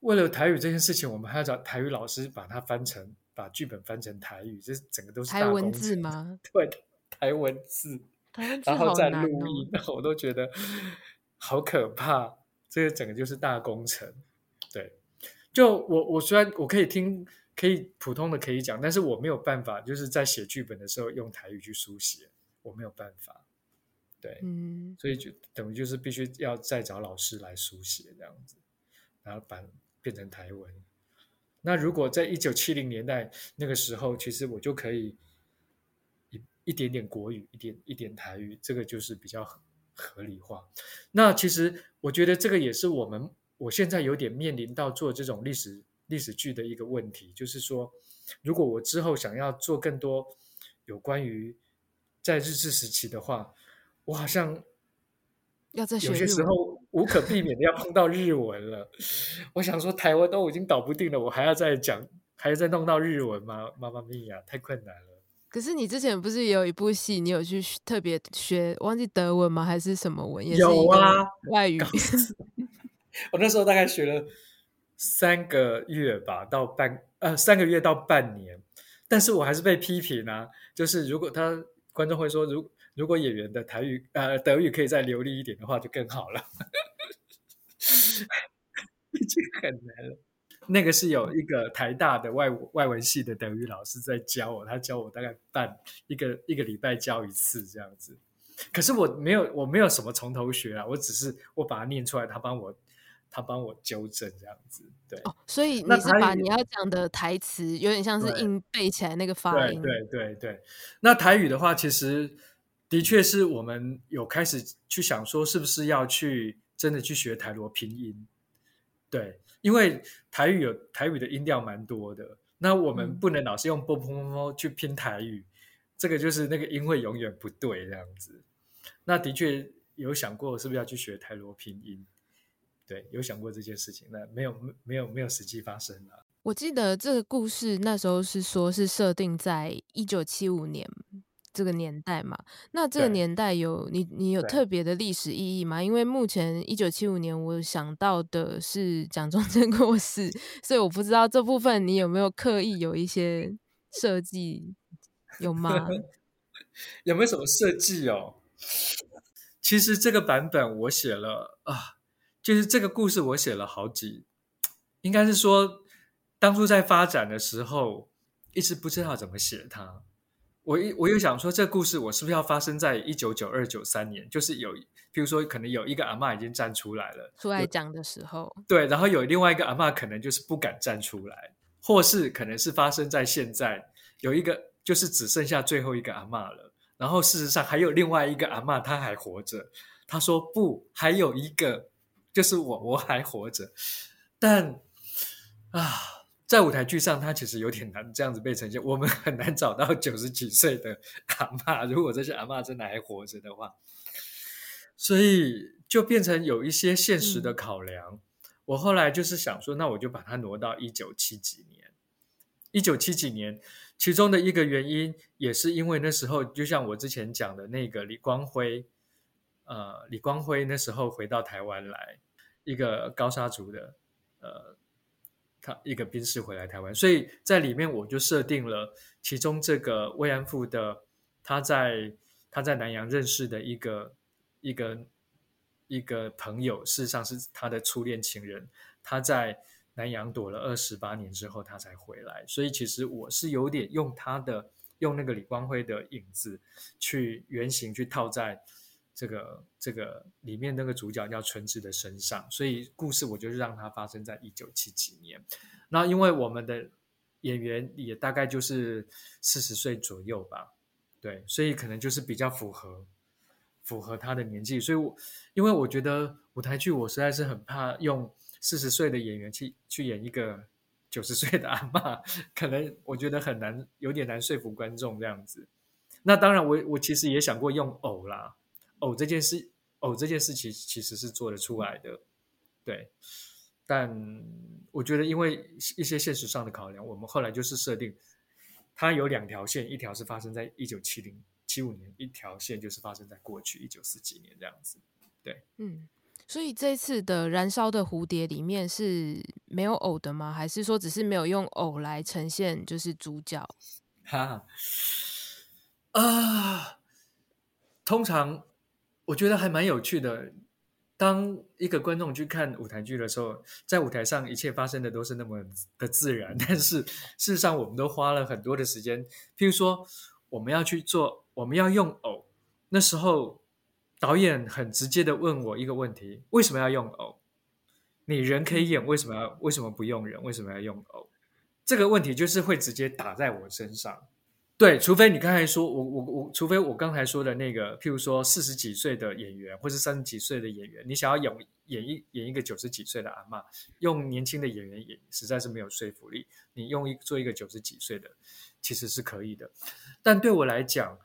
为了台语这件事情，我们还要找台语老师把它翻成，把剧本翻成台语，这整个都是大台文字吗？对，台文字，台文字哦，然后再录音，我都觉得好可怕。这个整个就是大工程。对，就我我虽然我可以听，可以普通的可以讲，但是我没有办法，就是在写剧本的时候用台语去书写，我没有办法。对，嗯，所以就等于就是必须要再找老师来书写这样子，然后把变成台文。那如果在一九七零年代那个时候，其实我就可以一一点点国语，一点一点台语，这个就是比较合理化。那其实我觉得这个也是我们我现在有点面临到做这种历史历史剧的一个问题，就是说，如果我之后想要做更多有关于在日治时期的话。我好像要在有些时候无可避免的要碰到日文了。我想说，台湾都已经搞不定了，我还要再讲，还要再弄到日文吗？妈妈咪呀，太困难了。可是你之前不是也有一部戏，你有去特别学，忘记德文吗？还是什么文？有啊，外语。我那时候大概学了三个月吧，到半呃三个月到半年，但是我还是被批评啊。就是如果他观众会说，如如果演员的台语呃德语可以再流利一点的话，就更好了。已经很难了。那个是有一个台大的外外文系的德语老师在教我，他教我大概半一个一个礼拜教一次这样子。可是我没有我没有什么从头学啊，我只是我把它念出来，他帮我他帮我纠正这样子。对，哦，所以你是把你要讲的台词有点像是硬背起来那个发音。对对对对。那台语的话，其实。的确是我们有开始去想说，是不是要去真的去学台罗拼音？对，因为台语有台语的音调蛮多的，那我们不能老是用啵啵啵啵去拼台语，这个就是那个音会永远不对这样子。那的确有想过是不是要去学台罗拼音？对，有想过这件事情，那没有没有没有实际发生啊。我记得这个故事那时候是说是设定在一九七五年。这个年代嘛，那这个年代有你你有特别的历史意义吗？因为目前一九七五年，我想到的是蒋中正过世，所以我不知道这部分你有没有刻意有一些设计，有吗？有没有什么设计哦？其实这个版本我写了啊，就是这个故事我写了好几，应该是说当初在发展的时候，一直不知道怎么写它。我一我又想说，这个故事我是不是要发生在一九九二九三年？就是有，比如说，可能有一个阿嬷已经站出来了，出来讲的时候，对，然后有另外一个阿嬷可能就是不敢站出来，或是可能是发生在现在，有一个就是只剩下最后一个阿嬷了，然后事实上还有另外一个阿嬷，她还活着。她说不，还有一个就是我，我还活着，但啊。在舞台剧上，他其实有点难这样子被呈现。我们很难找到九十几岁的阿嬷，如果这些阿嬷真的还活着的话，所以就变成有一些现实的考量。嗯、我后来就是想说，那我就把它挪到一九七几年。一九七几年，其中的一个原因也是因为那时候，就像我之前讲的那个李光辉，呃，李光辉那时候回到台湾来，一个高沙族的，呃。他一个兵士回来台湾，所以在里面我就设定了其中这个慰安妇的他在他在南洋认识的一个一个一个朋友，事实上是他的初恋情人。他在南洋躲了二十八年之后，他才回来。所以其实我是有点用他的用那个李光辉的影子去原型去套在。这个这个里面那个主角叫春枝的身上，所以故事我就让它发生在一九七几年。那因为我们的演员也大概就是四十岁左右吧，对，所以可能就是比较符合符合他的年纪。所以我，因为我觉得舞台剧我实在是很怕用四十岁的演员去去演一个九十岁的阿嬷，可能我觉得很难，有点难说服观众这样子。那当然我，我我其实也想过用偶啦。哦，这件事，哦，这件事情其实是做得出来的，对。但我觉得，因为一些现实上的考量，我们后来就是设定，它有两条线，一条是发生在一九七零七五年，一条线就是发生在过去一九四几年这样子，对。嗯，所以这次的《燃烧的蝴蝶》里面是没有偶的吗？还是说只是没有用偶来呈现，就是主角？哈啊，通常。我觉得还蛮有趣的。当一个观众去看舞台剧的时候，在舞台上一切发生的都是那么的自然，但是事实上我们都花了很多的时间。譬如说，我们要去做，我们要用偶，那时候导演很直接的问我一个问题：为什么要用偶？你人可以演，为什么要为什么不用人？为什么要用偶？这个问题就是会直接打在我身上。对，除非你刚才说我我我，除非我刚才说的那个，譬如说四十几岁的演员，或是三十几岁的演员，你想要演演一演一个九十几岁的阿嬷，用年轻的演员演，实在是没有说服力。你用一做一个九十几岁的，其实是可以的。但对我来讲，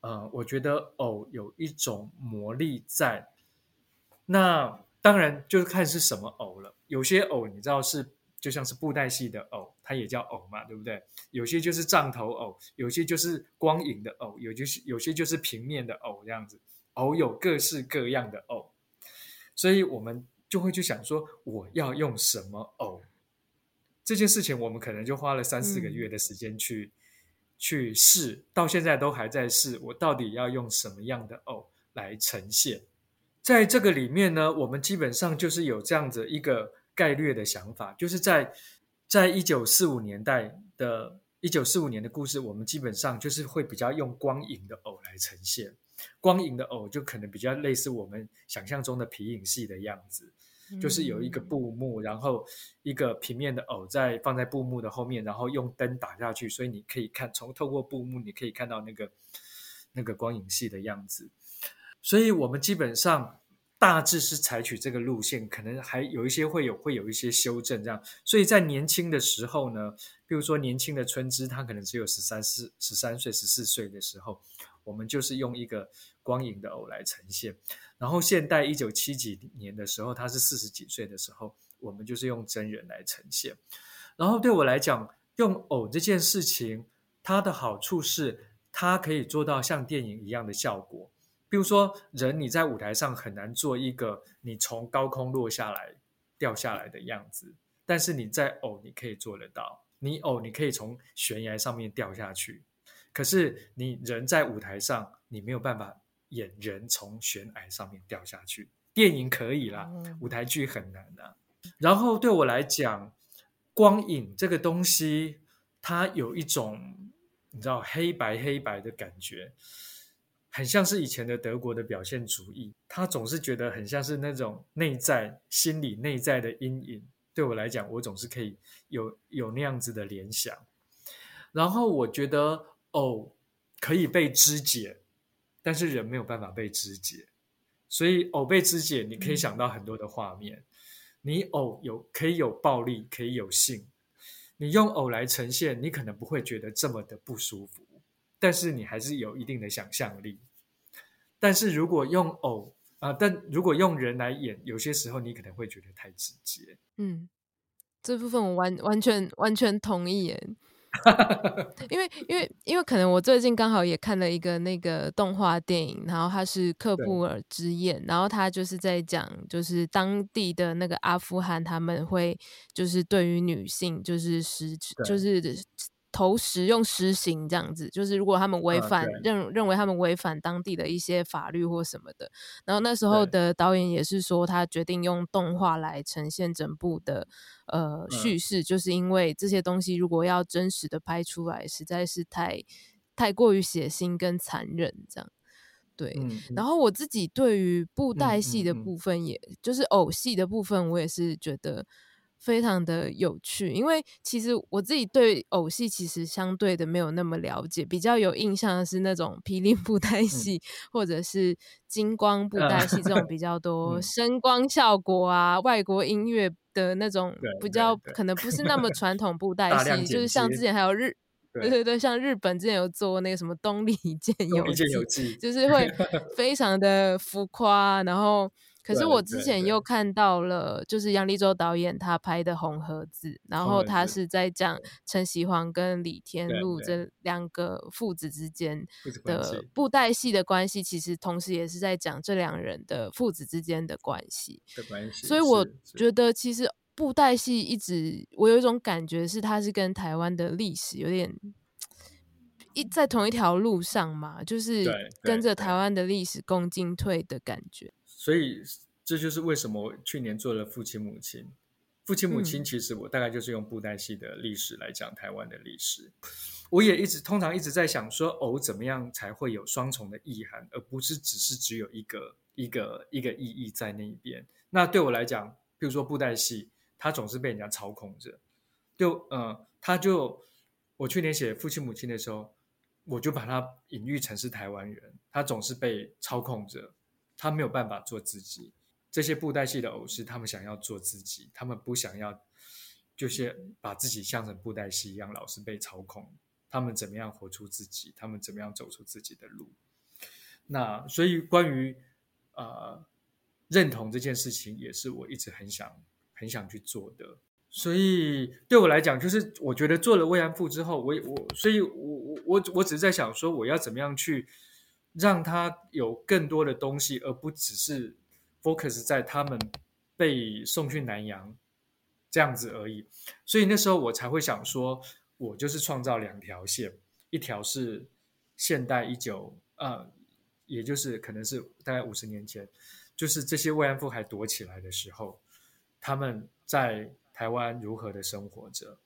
呃，我觉得偶有一种魔力在。那当然就是看是什么偶了。有些偶你知道是。就像是布袋戏的偶，它也叫偶嘛，对不对？有些就是帐头偶，有些就是光影的偶，有就是有些就是平面的偶这样子。偶有各式各样的偶，所以我们就会去想说，我要用什么偶？这件事情我们可能就花了三四个月的时间去、嗯、去试，到现在都还在试，我到底要用什么样的偶来呈现？在这个里面呢，我们基本上就是有这样子一个。概略的想法，就是在在一九四五年代的一九四五年的故事，我们基本上就是会比较用光影的偶来呈现。光影的偶就可能比较类似我们想象中的皮影戏的样子，就是有一个布幕，然后一个平面的偶在放在布幕的后面，然后用灯打下去，所以你可以看从透过布幕，你可以看到那个那个光影戏的样子。所以我们基本上。大致是采取这个路线，可能还有一些会有会有一些修正，这样。所以在年轻的时候呢，比如说年轻的春枝，他可能只有十三四、十三岁、十四岁的时候，我们就是用一个光影的偶来呈现。然后现代一九七几年的时候，他是四十几岁的时候，我们就是用真人来呈现。然后对我来讲，用偶这件事情，它的好处是它可以做到像电影一样的效果。比如说，人你在舞台上很难做一个你从高空落下来、掉下来的样子，但是你在偶你可以做得到。你偶你可以从悬崖上面掉下去，可是你人在舞台上，你没有办法演人从悬崖上面掉下去。电影可以啦，嗯、舞台剧很难的、啊。然后对我来讲，光影这个东西，它有一种你知道黑白黑白的感觉，很像是以前的德国的表现主义。他总是觉得很像是那种内在心理内在的阴影。对我来讲，我总是可以有有那样子的联想。然后我觉得偶可以被肢解，但是人没有办法被肢解。所以偶被肢解，你可以想到很多的画面。你偶有可以有暴力，可以有性。你用偶来呈现，你可能不会觉得这么的不舒服，但是你还是有一定的想象力。但是如果用偶啊、呃，但如果用人来演，有些时候你可能会觉得太直接。嗯，这部分我完完全完全同意耶。因为，因为，因为可能我最近刚好也看了一个那个动画电影，然后它是《克布尔之眼》，然后它就是在讲，就是当地的那个阿富汗，他们会就是对于女性就是实就是。投食用实行这样子，就是如果他们违反、uh, 认认为他们违反当地的一些法律或什么的，然后那时候的导演也是说，他决定用动画来呈现整部的呃叙事，uh, 就是因为这些东西如果要真实的拍出来，实在是太太过于血腥跟残忍这样。对，嗯、然后我自己对于布袋戏的部分也，就是偶戏的部分，我也是觉得。非常的有趣，因为其实我自己对偶戏其实相对的没有那么了解，比较有印象的是那种霹雳布袋戏，嗯、或者是金光布袋戏这种比较多声光效果啊、嗯、外国音乐的那种比较可能不是那么传统布袋戏，就是像之前还有日，对对。对，像日本之前有做那个什么东离剑游记，就是会 非常的浮夸，然后。可是我之前又看到了，就是杨立洲导演他拍的《红盒子》，然后他是在讲陈喜煌跟李天禄这两个父子之间的布袋戏的关系，其实同时也是在讲这两人的父子之间的关系。所以我觉得其实布袋戏一直，我有一种感觉是，它是跟台湾的历史有点一在同一条路上嘛，就是跟着台。湾的历史共进退的感觉。所以这就是为什么我去年做了父亲母亲。父亲母亲，其实我大概就是用布袋戏的历史来讲台湾的历史。我也一直通常一直在想说，偶怎么样才会有双重的意涵，而不是只是只有一个一个一个意义在那一边。那对我来讲，比如说布袋戏，它总是被人家操控着。就嗯，他就我去年写父亲母亲的时候，我就把它隐喻成是台湾人，他总是被操控着。他没有办法做自己，这些布袋戏的偶师，他们想要做自己，他们不想要，就是把自己像成布袋戏一样，老是被操控。他们怎么样活出自己？他们怎么样走出自己的路？那所以关于呃认同这件事情，也是我一直很想很想去做的。所以对我来讲，就是我觉得做了慰安妇之后，我我所以我我我我只是在想说，我要怎么样去。让他有更多的东西，而不只是 focus 在他们被送去南洋这样子而已。所以那时候我才会想说，我就是创造两条线，一条是现代一九，呃，也就是可能是大概五十年前，就是这些慰安妇还躲起来的时候，他们在台湾如何的生活着。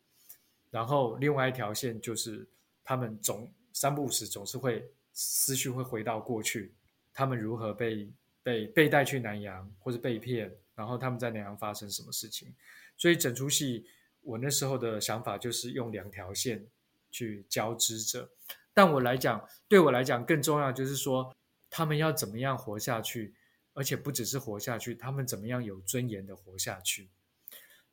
然后另外一条线就是他们总三不五时总是会。思绪会回到过去，他们如何被被被带去南洋，或是被骗，然后他们在南洋发生什么事情？所以整出戏，我那时候的想法就是用两条线去交织着。但我来讲，对我来讲更重要就是说，他们要怎么样活下去，而且不只是活下去，他们怎么样有尊严的活下去，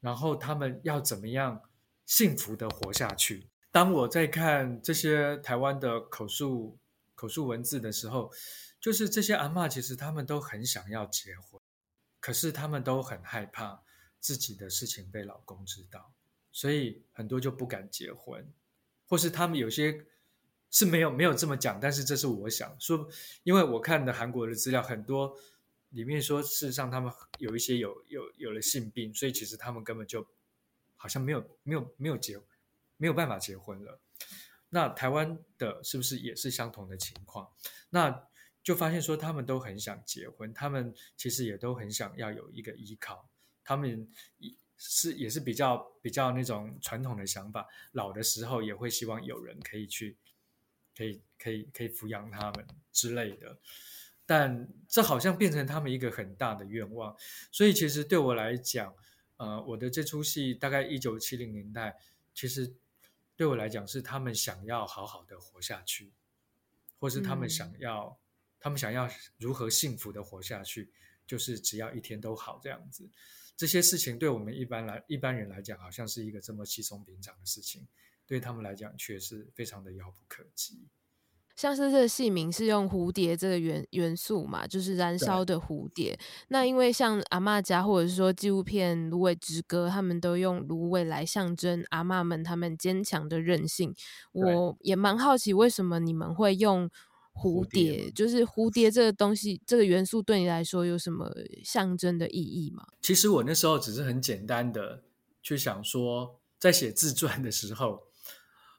然后他们要怎么样幸福的活下去。当我在看这些台湾的口述。口述文字的时候，就是这些阿嬷，其实他们都很想要结婚，可是他们都很害怕自己的事情被老公知道，所以很多就不敢结婚，或是他们有些是没有没有这么讲，但是这是我想说，因为我看的韩国的资料很多，里面说事实上他们有一些有有有了性病，所以其实他们根本就好像没有没有没有结没有办法结婚了。那台湾的是不是也是相同的情况？那就发现说他们都很想结婚，他们其实也都很想要有一个依靠，他们是也是比较比较那种传统的想法，老的时候也会希望有人可以去，可以可以可以抚养他们之类的。但这好像变成他们一个很大的愿望，所以其实对我来讲，呃，我的这出戏大概一九七零年代，其实对我来讲是他们想要好好的活下去，或是他们想要，嗯、他们想要如何幸福的活下去，就是只要一天都好这样子。这些事情对我们一般来一般人来讲，好像是一个这么稀松平常的事情，对他们来讲却是非常的遥不可及。像是这个戏名是用蝴蝶这个元元素嘛，就是燃烧的蝴蝶。那因为像阿嬷家或者是说纪录片《芦苇之歌》，他们都用芦苇来象征阿嬷们他们坚强的韧性。我也蛮好奇，为什么你们会用蝴蝶？蝴蝶就是蝴蝶这个东西，这个元素对你来说有什么象征的意义吗？其实我那时候只是很简单的去想说，在写自传的时候，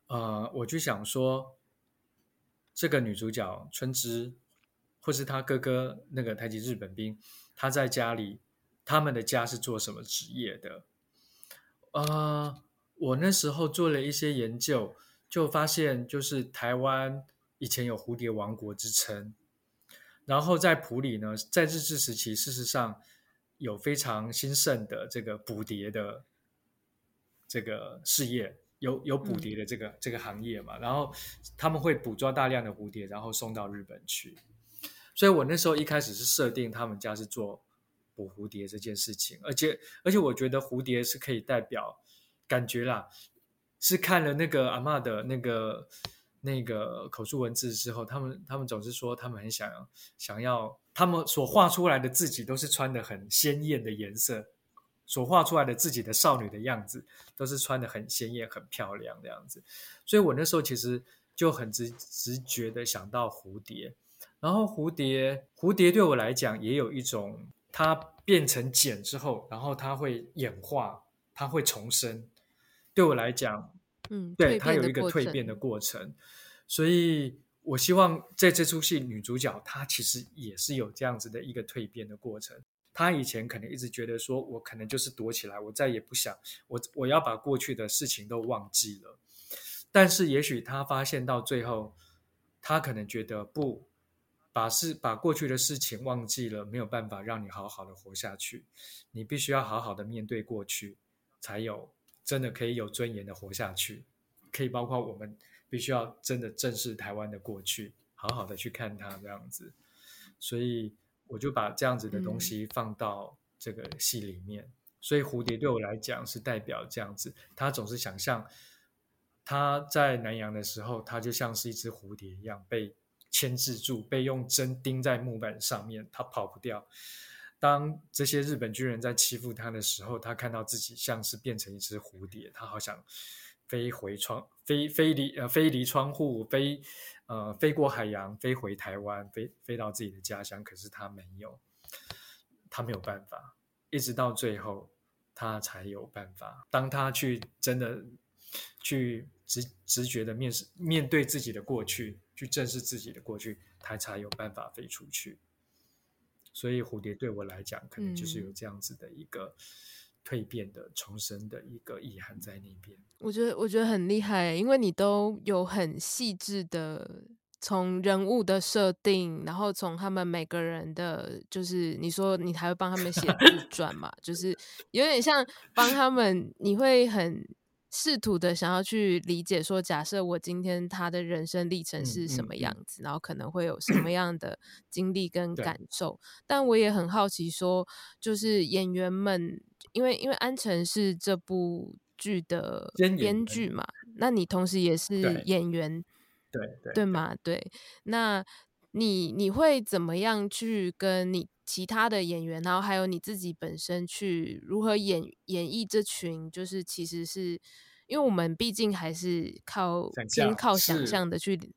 呃，我就想说。这个女主角春枝，或是她哥哥那个台籍日本兵，他在家里，他们的家是做什么职业的？呃，我那时候做了一些研究，就发现就是台湾以前有蝴蝶王国之称，然后在埔里呢，在日治时期，事实上有非常兴盛的这个捕蝶的这个事业。有有捕蝶的这个、嗯、这个行业嘛，然后他们会捕捉大量的蝴蝶，然后送到日本去。所以我那时候一开始是设定他们家是做捕蝴蝶这件事情，而且而且我觉得蝴蝶是可以代表感觉啦，是看了那个阿嬷的那个那个口述文字之后，他们他们总是说他们很想要想要他们所画出来的自己都是穿的很鲜艳的颜色。所画出来的自己的少女的样子，都是穿的很鲜艳、很漂亮这样子，所以我那时候其实就很直直觉的想到蝴蝶，然后蝴蝶，蝴蝶对我来讲也有一种，它变成茧之后，然后它会演化，它会重生，对我来讲，嗯，对，它有一个蜕变的。过程，所以我希望在这出戏女主角她其实也是有这样子的一个蜕变的过程。他以前可能一直觉得说，我可能就是躲起来，我再也不想，我我要把过去的事情都忘记了。但是也许他发现到最后，他可能觉得不把事把过去的事情忘记了，没有办法让你好好的活下去。你必须要好好的面对过去，才有真的可以有尊严的活下去。可以包括我们必须要真的正视台湾的过去，好好的去看它这样子。所以。我就把这样子的东西放到这个戏里面，嗯、所以蝴蝶对我来讲是代表这样子。他总是想象他在南洋的时候，他就像是一只蝴蝶一样被牵制住，被用针钉在木板上面，他跑不掉。当这些日本军人在欺负他的时候，他看到自己像是变成一只蝴蝶，他好想飞回窗，飞飞离呃飞离窗户，飞。呃，飞过海洋，飞回台湾，飞飞到自己的家乡。可是他没有，他没有办法，一直到最后，他才有办法。当他去真的去直直觉的面试，面对自己的过去，去正视自己的过去，他才有办法飞出去。所以蝴蝶对我来讲，可能就是有这样子的一个。蜕变的重生的一个遗憾在那边，我觉得我觉得很厉害，因为你都有很细致的从人物的设定，然后从他们每个人的，就是你说你还会帮他们写自 传嘛，就是有点像帮他们，你会很试图的想要去理解说，假设我今天他的人生历程是什么样。子，嗯嗯嗯、然后可能会有什么样的经历跟感受，但我也很好奇说，就是演员们。因为因为安城是这部剧的编剧嘛，那你同时也是演员，对对对，对吗？对，那你你会怎么样去跟你其他的演员，然后还有你自己本身去如何演演绎这群？就是其实是因为我们毕竟还是靠先靠想象的去，对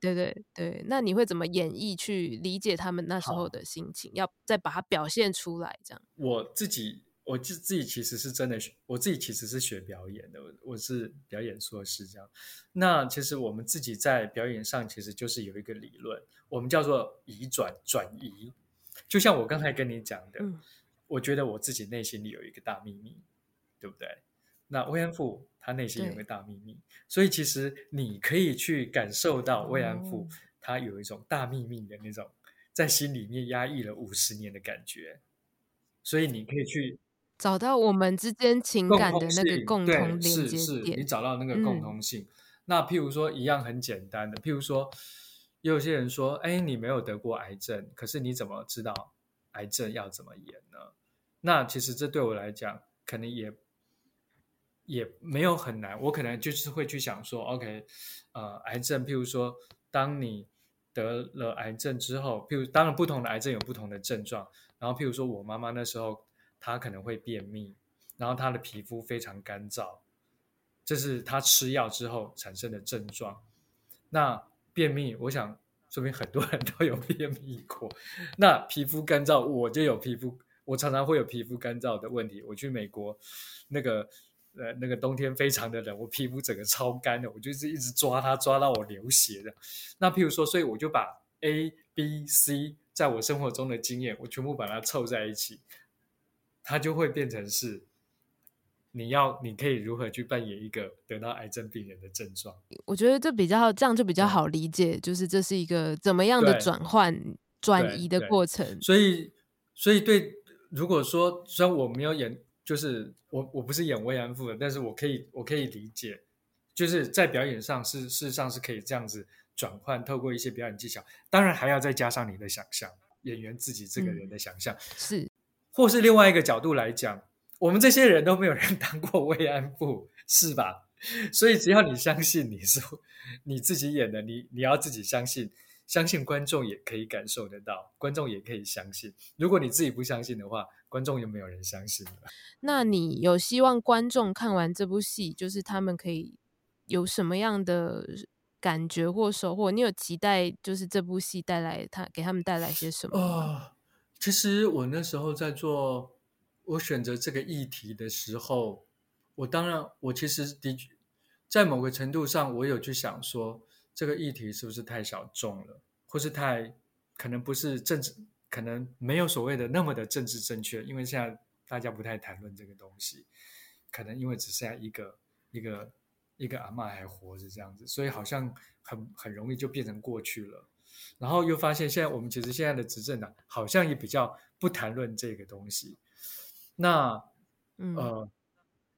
对对对。那你会怎么演绎去理解他们那时候的心情？要再把它表现出来，这样。我自己。我自自己其实是真的学，我自己其实是学表演的，我是表演硕士这样。那其实我们自己在表演上其实就是有一个理论，我们叫做移转转移。就像我刚才跟你讲的，嗯、我觉得我自己内心里有一个大秘密，对不对？那慰安妇她内心有一个大秘密，所以其实你可以去感受到慰安妇她有一种大秘密的那种。在心里面压抑了五十年的感觉，所以你可以去找到我们之间情感的那个共同连接点。是是，你找到那个共同性。嗯、那譬如说，一样很简单的，譬如说，有些人说：“哎，你没有得过癌症，可是你怎么知道癌症要怎么演呢？”那其实这对我来讲，可能也也没有很难。我可能就是会去想说：“OK，呃，癌症，譬如说，当你。”得了癌症之后，譬如当然不同的癌症有不同的症状，然后譬如说我妈妈那时候他可能会便秘，然后他的皮肤非常干燥，这是他吃药之后产生的症状。那便秘，我想说明很多人都有便秘过。那皮肤干燥，我就有皮肤，我常常会有皮肤干燥的问题。我去美国那个。呃，那个冬天非常的冷，我皮肤整个超干的，我就是一直抓它，抓到我流血的。那譬如说，所以我就把 A、B、C 在我生活中的经验，我全部把它凑在一起，它就会变成是你要，你可以如何去扮演一个得到癌症病人的症状。我觉得这比较这样就比较好理解，就是这是一个怎么样的转换转移的过程。所以，所以对，如果说虽然我没有演。就是我我不是演慰安妇的，但是我可以我可以理解，就是在表演上是事实上是可以这样子转换，透过一些表演技巧，当然还要再加上你的想象，演员自己这个人的想象、嗯、是，或是另外一个角度来讲，我们这些人都没有人 当过慰安妇，是吧？所以只要你相信你是你自己演的，你你要自己相信。相信观众也可以感受得到，观众也可以相信。如果你自己不相信的话，观众又没有人相信了。那你有希望观众看完这部戏，就是他们可以有什么样的感觉或收获？你有期待，就是这部戏带来他给他们带来些什么？哦，其实我那时候在做我选择这个议题的时候，我当然我其实的确在某个程度上，我有去想说。这个议题是不是太小众了，或是太可能不是政治，可能没有所谓的那么的政治正确？因为现在大家不太谈论这个东西，可能因为只剩下一个一个一个阿嬷还活着这样子，所以好像很很容易就变成过去了。然后又发现现在我们其实现在的执政党好像也比较不谈论这个东西。那嗯呃，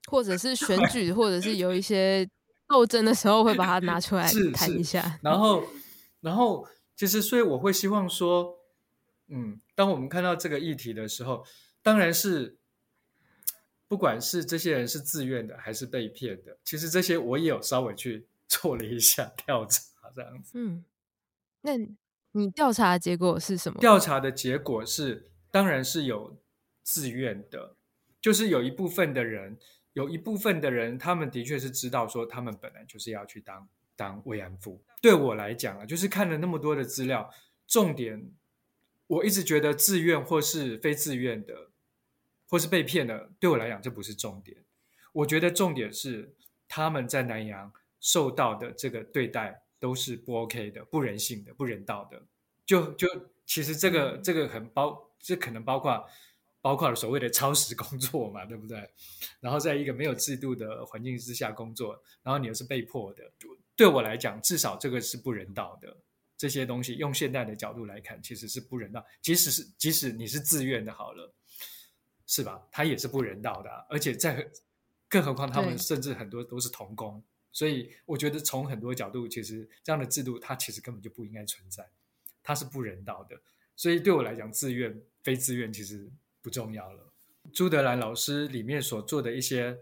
或者是选举，或者是有一些。斗争的时候会把它拿出来谈一下，然后，然后其实所以我会希望说，嗯，当我们看到这个议题的时候，当然是不管是这些人是自愿的还是被骗的，其实这些我也有稍微去 做了一下调查，这样子。嗯，那你调查的结果是什么？调查的结果是，当然是有自愿的，就是有一部分的人。有一部分的人，他们的确是知道说，他们本来就是要去当当慰安妇。对我来讲啊，就是看了那么多的资料，重点我一直觉得自愿或是非自愿的，或是被骗的，对我来讲这不是重点。我觉得重点是他们在南洋受到的这个对待都是不 OK 的、不人性的、不人道的。就就其实这个这个很包，这可能包括。包括了所谓的超时工作嘛，对不对？然后在一个没有制度的环境之下工作，然后你又是被迫的。对我来讲，至少这个是不人道的。这些东西用现代的角度来看，其实是不人道。即使是即使你是自愿的，好了，是吧？他也是不人道的啊。而且在更何况他们甚至很多都是童工，所以我觉得从很多角度，其实这样的制度它其实根本就不应该存在，它是不人道的。所以对我来讲，自愿非自愿其实。不重要了。朱德兰老师里面所做的一些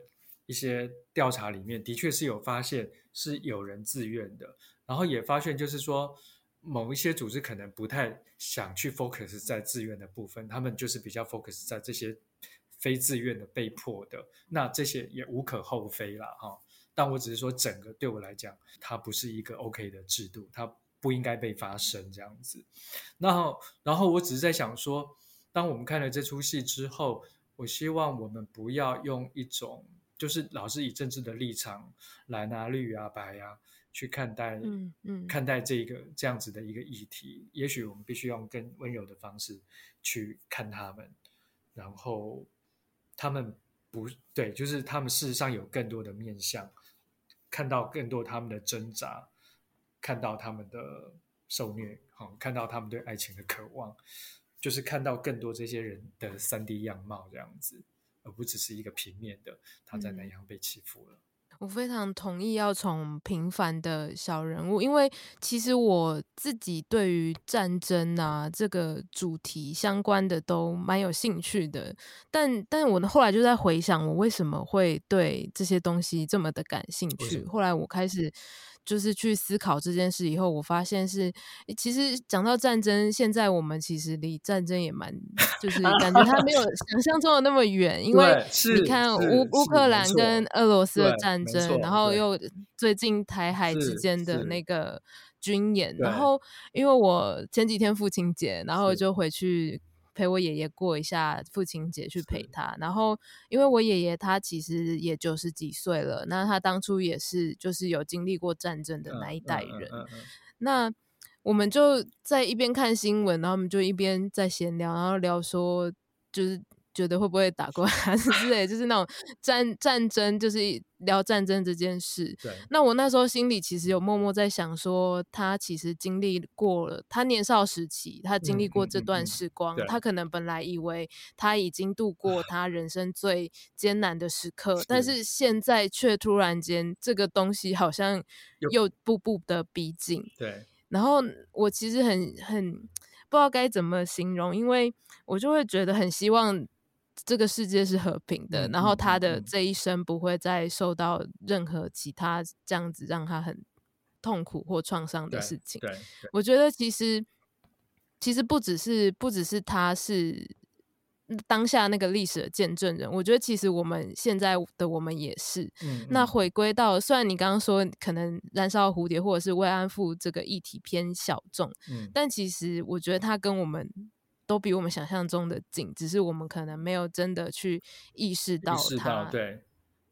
一些调查里面，的确是有发现是有人自愿的，然后也发现就是说，某一些组织可能不太想去 focus 在自愿的部分，他们就是比较 focus 在这些非自愿的被迫的，那这些也无可厚非啦哈。但我只是说，整个对我来讲，它不是一个 OK 的制度，它不应该被发生这样子。然后，然后我只是在想说。当我们看了这出戏之后，我希望我们不要用一种就是老是以政治的立场蓝啊、绿啊、白啊去看待，嗯嗯，看待这个这样子的一个议题。也许我们必须用更温柔的方式去看他们，然后他们不对，就是他们事实上有更多的面向，看到更多他们的挣扎，看到他们的受虐，好，看到他们对爱情的渴望。就是看到更多这些人的三 D 样貌这样子，而不只是一个平面的他在南洋被欺负了。我非常同意要从平凡的小人物，因为其实我自己对于战争啊这个主题相关的都蛮有兴趣的，但但我后来就在回想，我为什么会对这些东西这么的感兴趣。后来我开始。就是去思考这件事以后，我发现是，其实讲到战争，现在我们其实离战争也蛮，就 是感觉它没有想象中的那么远，因为你看乌乌克兰跟俄罗斯的战争，然后又最近台海之间的那个军演，然后因为我前几天父亲节，然后就回去。陪我爷爷过一下父亲节，去陪他。然后，因为我爷爷他其实也九十几岁了，那他当初也是就是有经历过战争的那一代人。嗯嗯嗯嗯、那我们就在一边看新闻，然后我们就一边在闲聊，然后聊说就是。觉得会不会打过来是之类，就是那种战战争，就是聊战争这件事。对。那我那时候心里其实有默默在想说，他其实经历过了，他年少时期，他经历过这段时光，嗯嗯嗯、他可能本来以为他已经度过他人生最艰难的时刻，但是现在却突然间这个东西好像又步步的逼近。对。然后我其实很很不知道该怎么形容，因为我就会觉得很希望。这个世界是和平的，嗯、然后他的这一生不会再受到任何其他这样子让他很痛苦或创伤的事情。我觉得其实其实不只是不只是他是当下那个历史的见证人，我觉得其实我们现在的我们也是。嗯、那回归到，虽然你刚刚说可能燃烧蝴蝶或者是慰安妇这个议题偏小众，嗯、但其实我觉得他跟我们。都比我们想象中的近，只是我们可能没有真的去意识到它。意识到，对，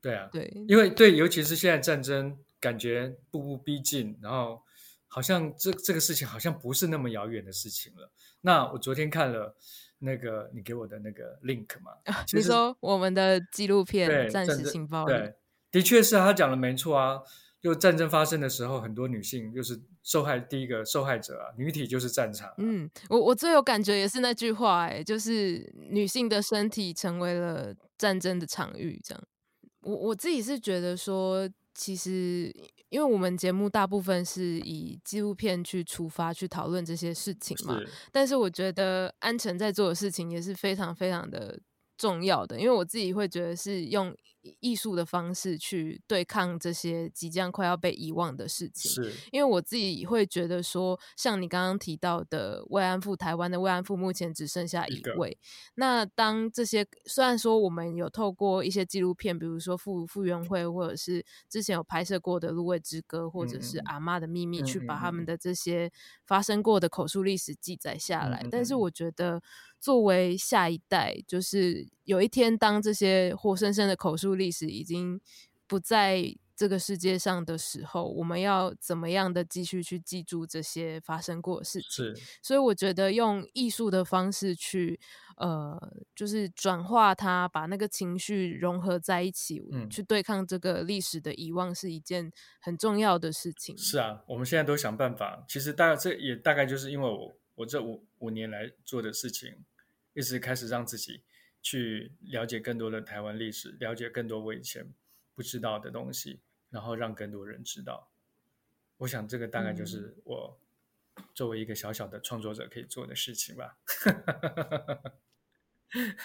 对啊，对，因为对，尤其是现在战争感觉步步逼近，然后好像这这个事情好像不是那么遥远的事情了。那我昨天看了那个你给我的那个 link 嘛，你说我们的纪录片《战时情报》对，的确是他讲的没错啊。就战争发生的时候，很多女性就是受害第一个受害者啊，女体就是战场啊。嗯，我我最有感觉也是那句话，哎，就是女性的身体成为了战争的场域，这样。我我自己是觉得说，其实因为我们节目大部分是以纪录片去出发去讨论这些事情嘛，是。但是我觉得安城在做的事情也是非常非常的重要的，因为我自己会觉得是用。艺术的方式去对抗这些即将快要被遗忘的事情，是因为我自己会觉得说，像你刚刚提到的慰安妇，台湾的慰安妇目前只剩下一位。一那当这些虽然说我们有透过一些纪录片，比如说妇妇援会，或者是之前有拍摄过的《芦苇之歌》，或者是《阿妈的秘密》，去把他们的这些发生过的口述历史记载下来，嗯嗯嗯，但是我觉得。作为下一代，就是有一天当这些活生生的口述历史已经不在这个世界上的时候，我们要怎么样的继续去记住这些发生过的事情？是，所以我觉得用艺术的方式去，呃，就是转化它，把那个情绪融合在一起，嗯，去对抗这个历史的遗忘，是一件很重要的事情。是啊，我们现在都想办法。其实大概这也大概就是因为我我这五五年来做的事情。一直开始让自己去了解更多的台湾历史，了解更多我以前不知道的东西，然后让更多人知道。我想这个大概就是我作为一个小小的创作者可以做的事情吧。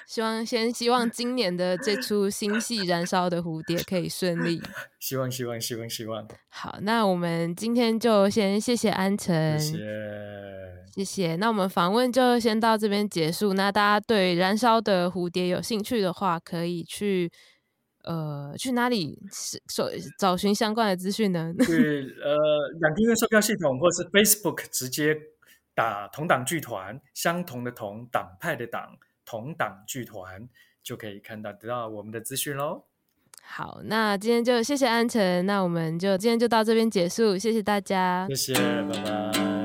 希望先希望今年的这出新戏《燃烧的蝴蝶》可以顺利。希望希望希望希望。好，那我们今天就先谢谢安辰。谢谢。谢谢，那我们访问就先到这边结束。那大家对《燃烧的蝴蝶》有兴趣的话，可以去呃去哪里搜找寻相关的资讯呢？去呃两厅院售票系统，或是 Facebook 直接打同党剧团，相同的同党派的党同党剧团。就可以看到得到我们的资讯喽。好，那今天就谢谢安晨，那我们就今天就到这边结束，谢谢大家，谢谢，拜拜。